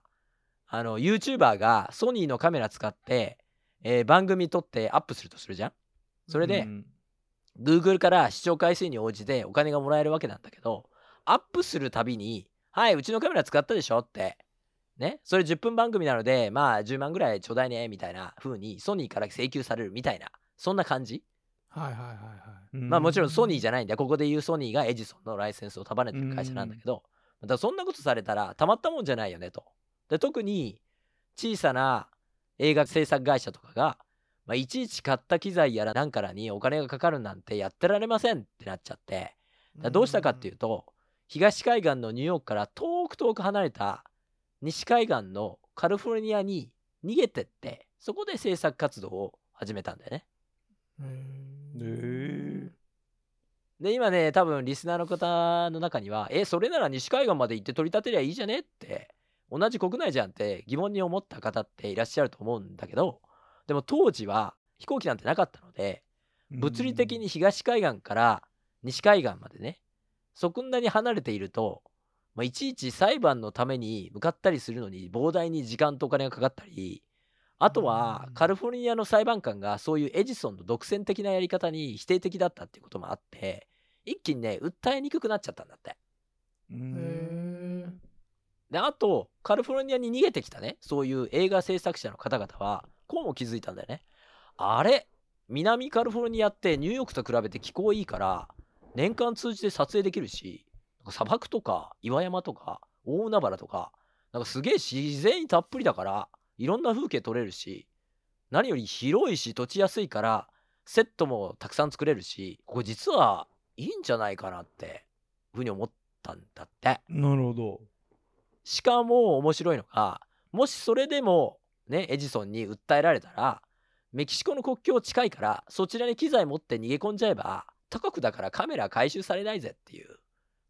あの YouTuber がソニーのカメラ使って、えー番組撮ってアップするとするじゃん？それで、うん Google から視聴回数に応じてお金がもらえるわけなんだけどアップするたびに「はいうちのカメラ使ったでしょ」ってね？それ10分番組なのでまあ10万ぐらいちょうだいねみたいな風にソニーから請求されるみたいなそんな感じ？はいはいはいはい。まあもちろんソニーじゃゃないんだ。よここで言うソニーがエジソンのライセンスを束ねてる会社なんだけどだからそんなことされたらたまったもんじゃないよねとで特に小さな映画制作会社とかが、まあ、いちいち買った機材やらなんからにお金がかかるなんてやってられませんってなっちゃってどうしたかっていうと東海岸のニューヨークから遠く遠く離れた西海岸のカリフォルニアに逃げてってそこで制作活動を始めたんだよね。へで今ね多分リスナーの方の中には「えそれなら西海岸まで行って取り立てりゃいいじゃね?」って同じ国内じゃんって疑問に思った方っていらっしゃると思うんだけどでも当時は飛行機なんてなかったので物理的に東海岸から西海岸までねそこんなに離れていると、まあ、いちいち裁判のために向かったりするのに膨大に時間とお金がかかったりあとはうん。カリフォルニアの裁判官がそういうエジソンの独占的なやり方に否定的だったっていうこともあって一気にね訴えにくくなっちゃったんだって。うんであとカリフォルニアに逃げてきたね。そういう映画制作者の方々はこうも気づいたんだよね。あれ？南カリフォルニアってニューヨークと比べて気候いいから年間通じて撮影できるし砂漠とか岩山とか大海原とかなんかすげえ自然たっぷりだからいろんな風景撮れるし何より広いし土地安いからセットもたくさん作れるしここ実はいいんじゃないかなってふうに思ったんだって。なるほど。しかも面白いのがもしそれでもねエジソンに訴えられたらメキシコの国境近いからそちらに機材持って逃げ込んじゃえば他国だからカメラ回収されないぜっていう、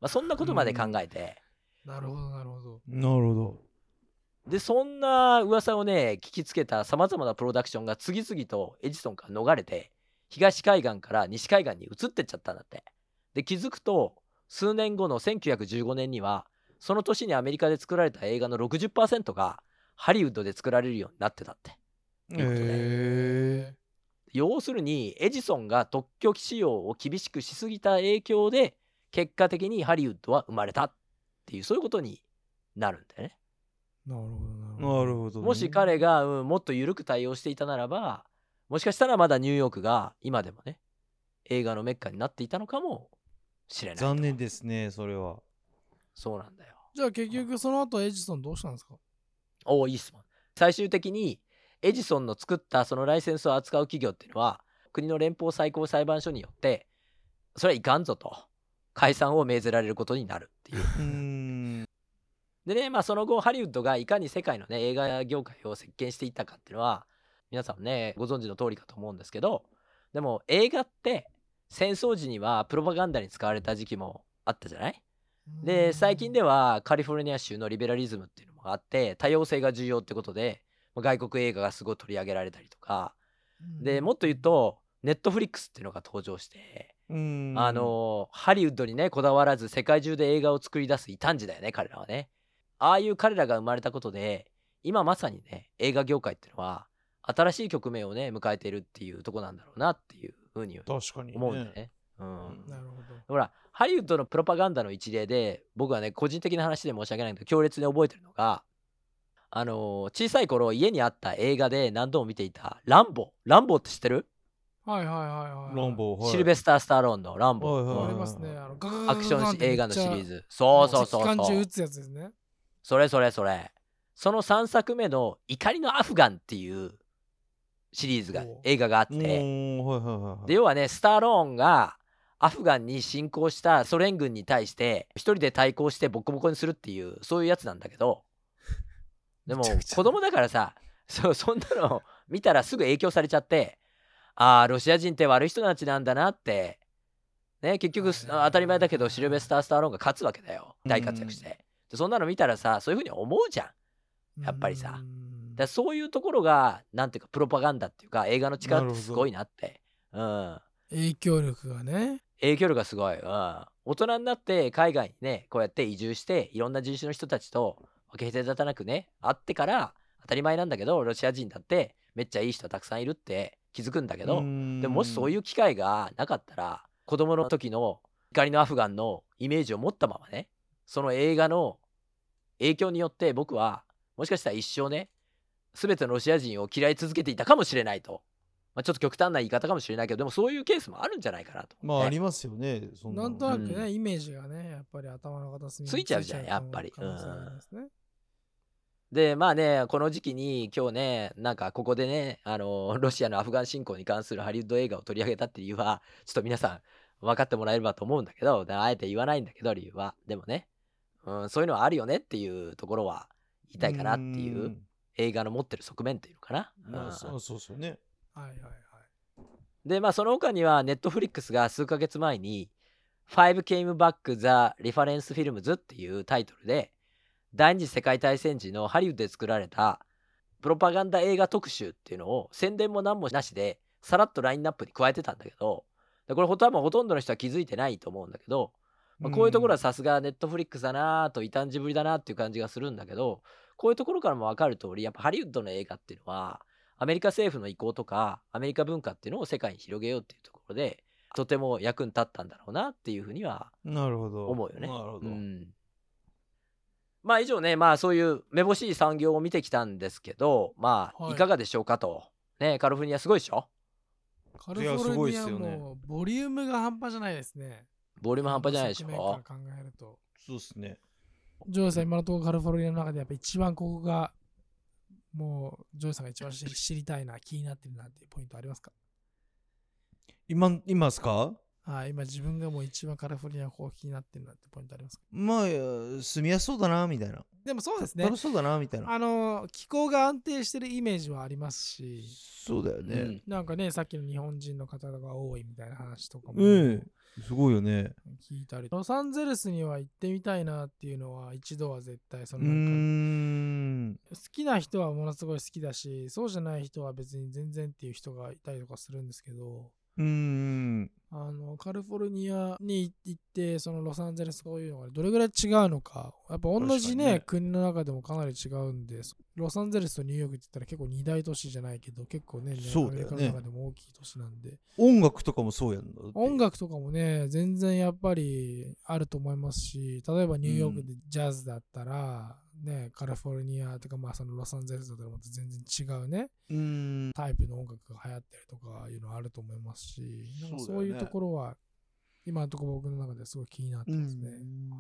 まあ、そんなことまで考えて。なるほどなるほど。なるほど。でそんな噂をね聞きつけたさまざまなプロダクションが次々とエジソンから逃れて東海岸から西海岸に移ってっちゃったんだって。で気づくと数年後の1915年にはその年にアメリカで作られた映画の60%がハリウッドで作られるようになってたって。いうことでへ要するにエジソンが特許使用を厳しくしすぎた影響で結果的にハリウッドは生まれたっていうそういうことになるんだよね。なるほどなるえほど。ね。もし彼が、うんもっと緩く対応していたならばもしかしたらまだニューヨークが今でもね映画のメッカになっていたのかもしれないと。残念ですねそれは。そうなんだよじゃあ結局その後エジソンどうしたんですか？おおいい質問。最終的にエジソンの作ったそのライセンスを扱う企業っていうのは国の連邦最高裁判所によってそれはいかんぞと解散を命ぜられることになるっていう。でね、まあ、その後ハリウッドがいかに世界のね映画業界を席巻していったかっていうのは皆さんねご存知の通りかと思うんですけどでも映画って戦争時にはプロパガンダに使われた時期もあったじゃない？で最近ではカリフォルニア州のリベラリズムっていうのもあって多様性が重要ってことでまあ外国映画がすごい取り上げられたりとか。でもっと言うとネットフリックスっていうのが登場してうーん。あのハリウッドにねこだわらず世界中で映画を作り出す異端児だよね彼らはね。ああいう彼らが生まれたことで今まさにね映画業界っていうのは新しい局面をね迎えているっていうとこなんだろうなっていうふうに確かに、ね、思うんだよね。うん。なるほど。ほらハリウッドのプロパガンダの一例で僕はね個人的な話で申し訳ないけど強烈に覚えてるのがあのー小さい頃家にあった映画で何度も見ていたランボ。ランボって知ってる？はいはいはいはい。ランボー、はい、シルベスター・スタローンのランボ、はいはい。はいありますね。あのガガガガガアクションし映画のシリーズ。ズそうそうそうそう機関銃撃つやつですね。それそれそれ。その3作目の「怒りのアフガン」っていうシリーズがお映画があっうてはいはいはいはい。で要はねスタローンがアフガンに侵攻したソ連軍に対して一人で対抗してボコボコにするっていうそういうやつなんだけど *laughs* でも子供だからさそうそんなの見たらすぐ影響されちゃってああロシア人って悪い人たちなんだなってね結局当たり前だけどシルベスター・スタローンが勝つわけだよ。大活躍して。でそんなの見たらさそういうふうに思うじゃん。やっぱりさ。うん。だそういうところがなんていうかプロパガンダっていうか映画の力ってすごいなって。うん。影響力がね。影響力がすごい、うん、大人になって海外にねこうやって移住していろんな人種の人たちと分け隔たなくね会ってから当たり前なんだけどロシア人だってめっちゃいい人たくさんいるって気づくんだけどでももしそういうう機会がなかったら子供の時の怒りのアフガンのイメージを持ったままねその映画の影響によって僕はもしかしたら一生ね全てのロシア人を嫌い続けていたかもしれないと、まあ、ちょっと極端な言い方かもしれないけどでもそういうケースもあるんじゃないかなと思って。まあありますよねそんなの。なんとなくね、うん。イメージがね、やっぱり頭の片隅についちゃうじゃんやっぱり可能性ありますね。でまあねこの時期に今日ねなんかここでねあのロシアのアフガン侵攻に関するハリウッド映画を取り上げたっていう理由はちょっと皆さん分かってもらえればと思うんだけどであえて言わないんだけど理由は。でもね、うん、そういうのはあるよねっていうところは言いたいかなっていう映画の持ってる側面っていうのかな。うん。まあそうそうですよねはいはいはい。でまあその他にはネットフリックスが数ヶ月前に「5 Came Back the Reference Films」っていうタイトルで第二次世界大戦時のハリウッドで作られたプロパガンダ映画特集っていうのを宣伝も何もなしでさらっとラインナップに加えてたんだけどでこれほとんどの人は気づいてないと思うんだけど、まあこういうところはさすがネットフリックスだなぁと異端児ぶりだなっていう感じがするんだけどこういうところからも分かる通りやっぱハリウッドの映画っていうのはアメリカ政府の意向とかアメリカ文化っていうのを世界に広げようっていうところでとても役に立ったんだろうなっていうふうにはなるほど思うよね。なるほど、うんまあ以上ねまあそういうめぼしい産業を見てきたんですけどまあはいいかがでしょうかと。ねカリフォルニアすごいでしょ？カリフォルニアいっすよねもうボリュームが半端じゃないですね。ボリューム半端じゃないでしょ？考えると。そうですねジョーさん、今のところカリフォルニアの中でやっぱ一番ここが、もう、ジョーさんが一番知りたいな、気になってるなっていうポイントありますか？今今ですか？はい、今自分がもう一番カリフォルニアこう気になってるなってポイントありますか？まあ住みやすそうだなみたいな。でもそうですね。楽。しそうだなみたいな。あの、気候が安定してるイメージはありますし、そうだよね。うん。なんかね、さっきの日本人の方が多いみたいな話とかもうん、すごいよね。聞いたり、ロサンゼルスには行ってみたいなっていうのは一度は絶対そうのーなんかん好きな人はものすごい好きだし、そうじゃない人は別に全然っていう人がいたりとかするんですけど、うーんあのカリフォルニアに行って、そのロサンゼルスこういうのがどれぐらい違うのか、やっぱ同じねね。国の中でもかなり違うんで、ロサンゼルスとニューヨークって言ったら結構二大都市じゃないけど、結構ね、そうだよね。アメリカの中でも大きい都市なんで、音楽とかもそうやんだって。音楽とかもね、全然やっぱりあると思いますし、例えばニューヨークでジャズだったら、ね、カリフォルニアとか、まあそのロサンゼルスだったらまた全然違うね、うーん。タイプの音楽が流行ったりとかいうのあると思いますし、なんかそういうところは、今のところ僕の中ですごい気になってますね。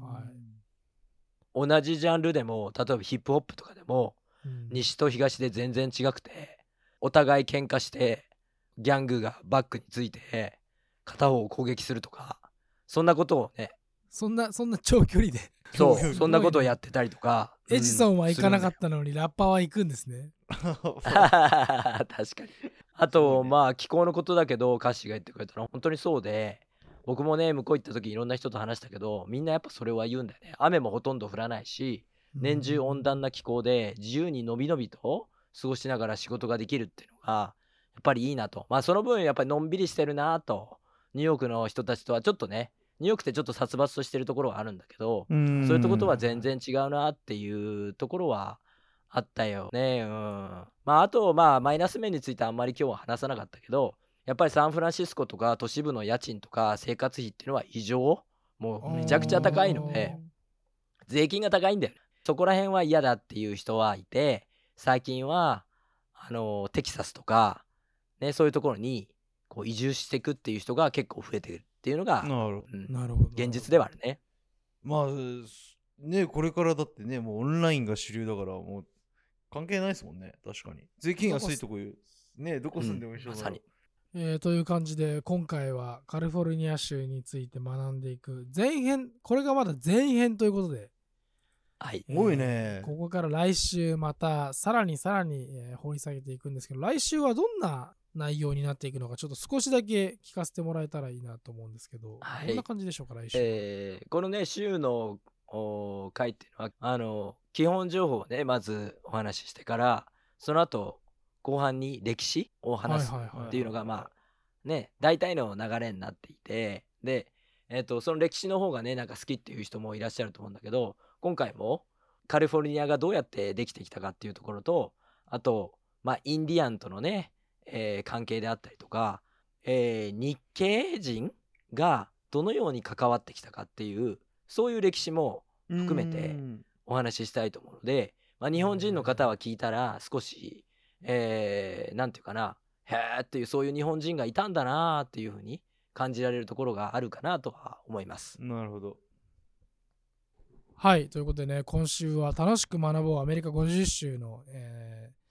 はい。同じジャンルでも例えばヒップホップとかでもうん。西と東で全然違くてお互い喧嘩してギャングがバックについて片方を攻撃するとかそんなことをね。そんな、そんな長距離で。そう。*laughs* そんなことをやってたりとか。エジソンは行かなかすったのに、ラッパーは行くんですね。*laughs* 確かに。あと、ね。まあ気候のことだけど歌詞が言ってくれたの。は本当にそうで。僕もね向こう行った時いろんな人と話したけどみんなやっぱそれは言うんだよね。雨もほとんど降らないし年中温暖な気候で自由にのびのびと過ごしながら仕事ができるっていうのがやっぱりいいなと。まあその分やっぱりのんびりしてるなと。ニューヨークの人たちとはちょっとねニューヨークってちょっと殺伐としてるところはあるんだけどそういうそういうとことは全然違うなっていうところはあったよね。うん。まああとまあマイナス面についてあんまり今日は話さなかったけどやっぱりサンフランシスコとか都市部の家賃とか生活費っていうのは異常？もうめちゃくちゃ高いので税金が高いんだよね。そこら辺は嫌だっていう人はいて最近はあのテキサスとか、ね、そういうところにこう移住していくっていう人が結構増えてるっていうのが、なるほど。うんなるほど。現実ではあるね。まあ、ね、これからだってね、もうオンラインが主流だから、もう関係ないですもんね、確かに。税金安いとこいう、ね、どこ住んでも一緒だからうんまさに。えーという感じで今回はカリフォルニア州について学んでいく前編これがまだ前編ということで、はい。多いね。ここから来週またさらにさらに、えー掘り下げていくんですけど来週はどんな内容になっていくのかちょっと少しだけ聞かせてもらえたらいいなと思うんですけど、はい。どんな感じでしょうか来週、えーこのね週のお回っていうのはあの基本情報をねまずお話ししてからその後後半に歴史を話すっていうのがまあね大体の流れになっていてで、えー、とその歴史の方がねなんか好きっていう人もいらっしゃると思うんだけど今回もカリフォルニアがどうやってできてきたかっていうところとあとまあインディアンとのね、えー関係であったりとか、えー日系人がどのように関わってきたかっていうそういう歴史も含めてうんお話ししたいと思うので、まあ、日本人の方は聞いたら少し、えーなんていうかなへーっていうそういう日本人がいたんだなーっていうふうに感じられるところがあるかなとは思います。なるほど。はいということでね今週は楽しく学ぼうアメリカ50州の、えー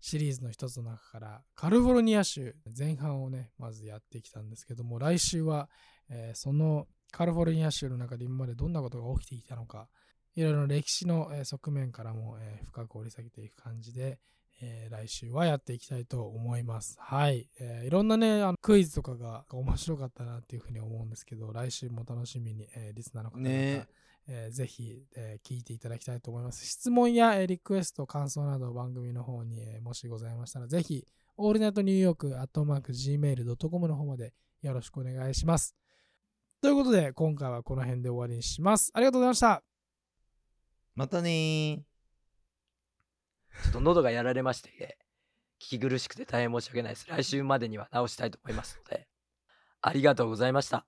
シリーズの一つの中からカリフォルニア州前半をねまずやってきたんですけども来週は、えーそのカリフォルニア州の中で今までどんなことが起きてきたのかいろいろ歴史の、側面からも、えー深く掘り下げていく感じで、えー来週はやっていきたいと思います。はい。えーいろんなね、あのクイズとかが面白かったなっていうふうに思うんですけど、来週も楽しみに、えーリスナーの方々、ねえーぜひ、えー聞いていただきたいと思います。質問や、えーリクエスト、感想など番組の方に、えーもしございましたら、ぜひ、オールナイトニューヨーク、アットマーク、gmail.com の方までよろしくお願いします。ということで、今回はこの辺で終わりにします。ありがとうございました。またねー。ちょっと喉がやられまして聞き苦しくて大変申し訳ないです。来週までには直したいと思いますのでありがとうございました。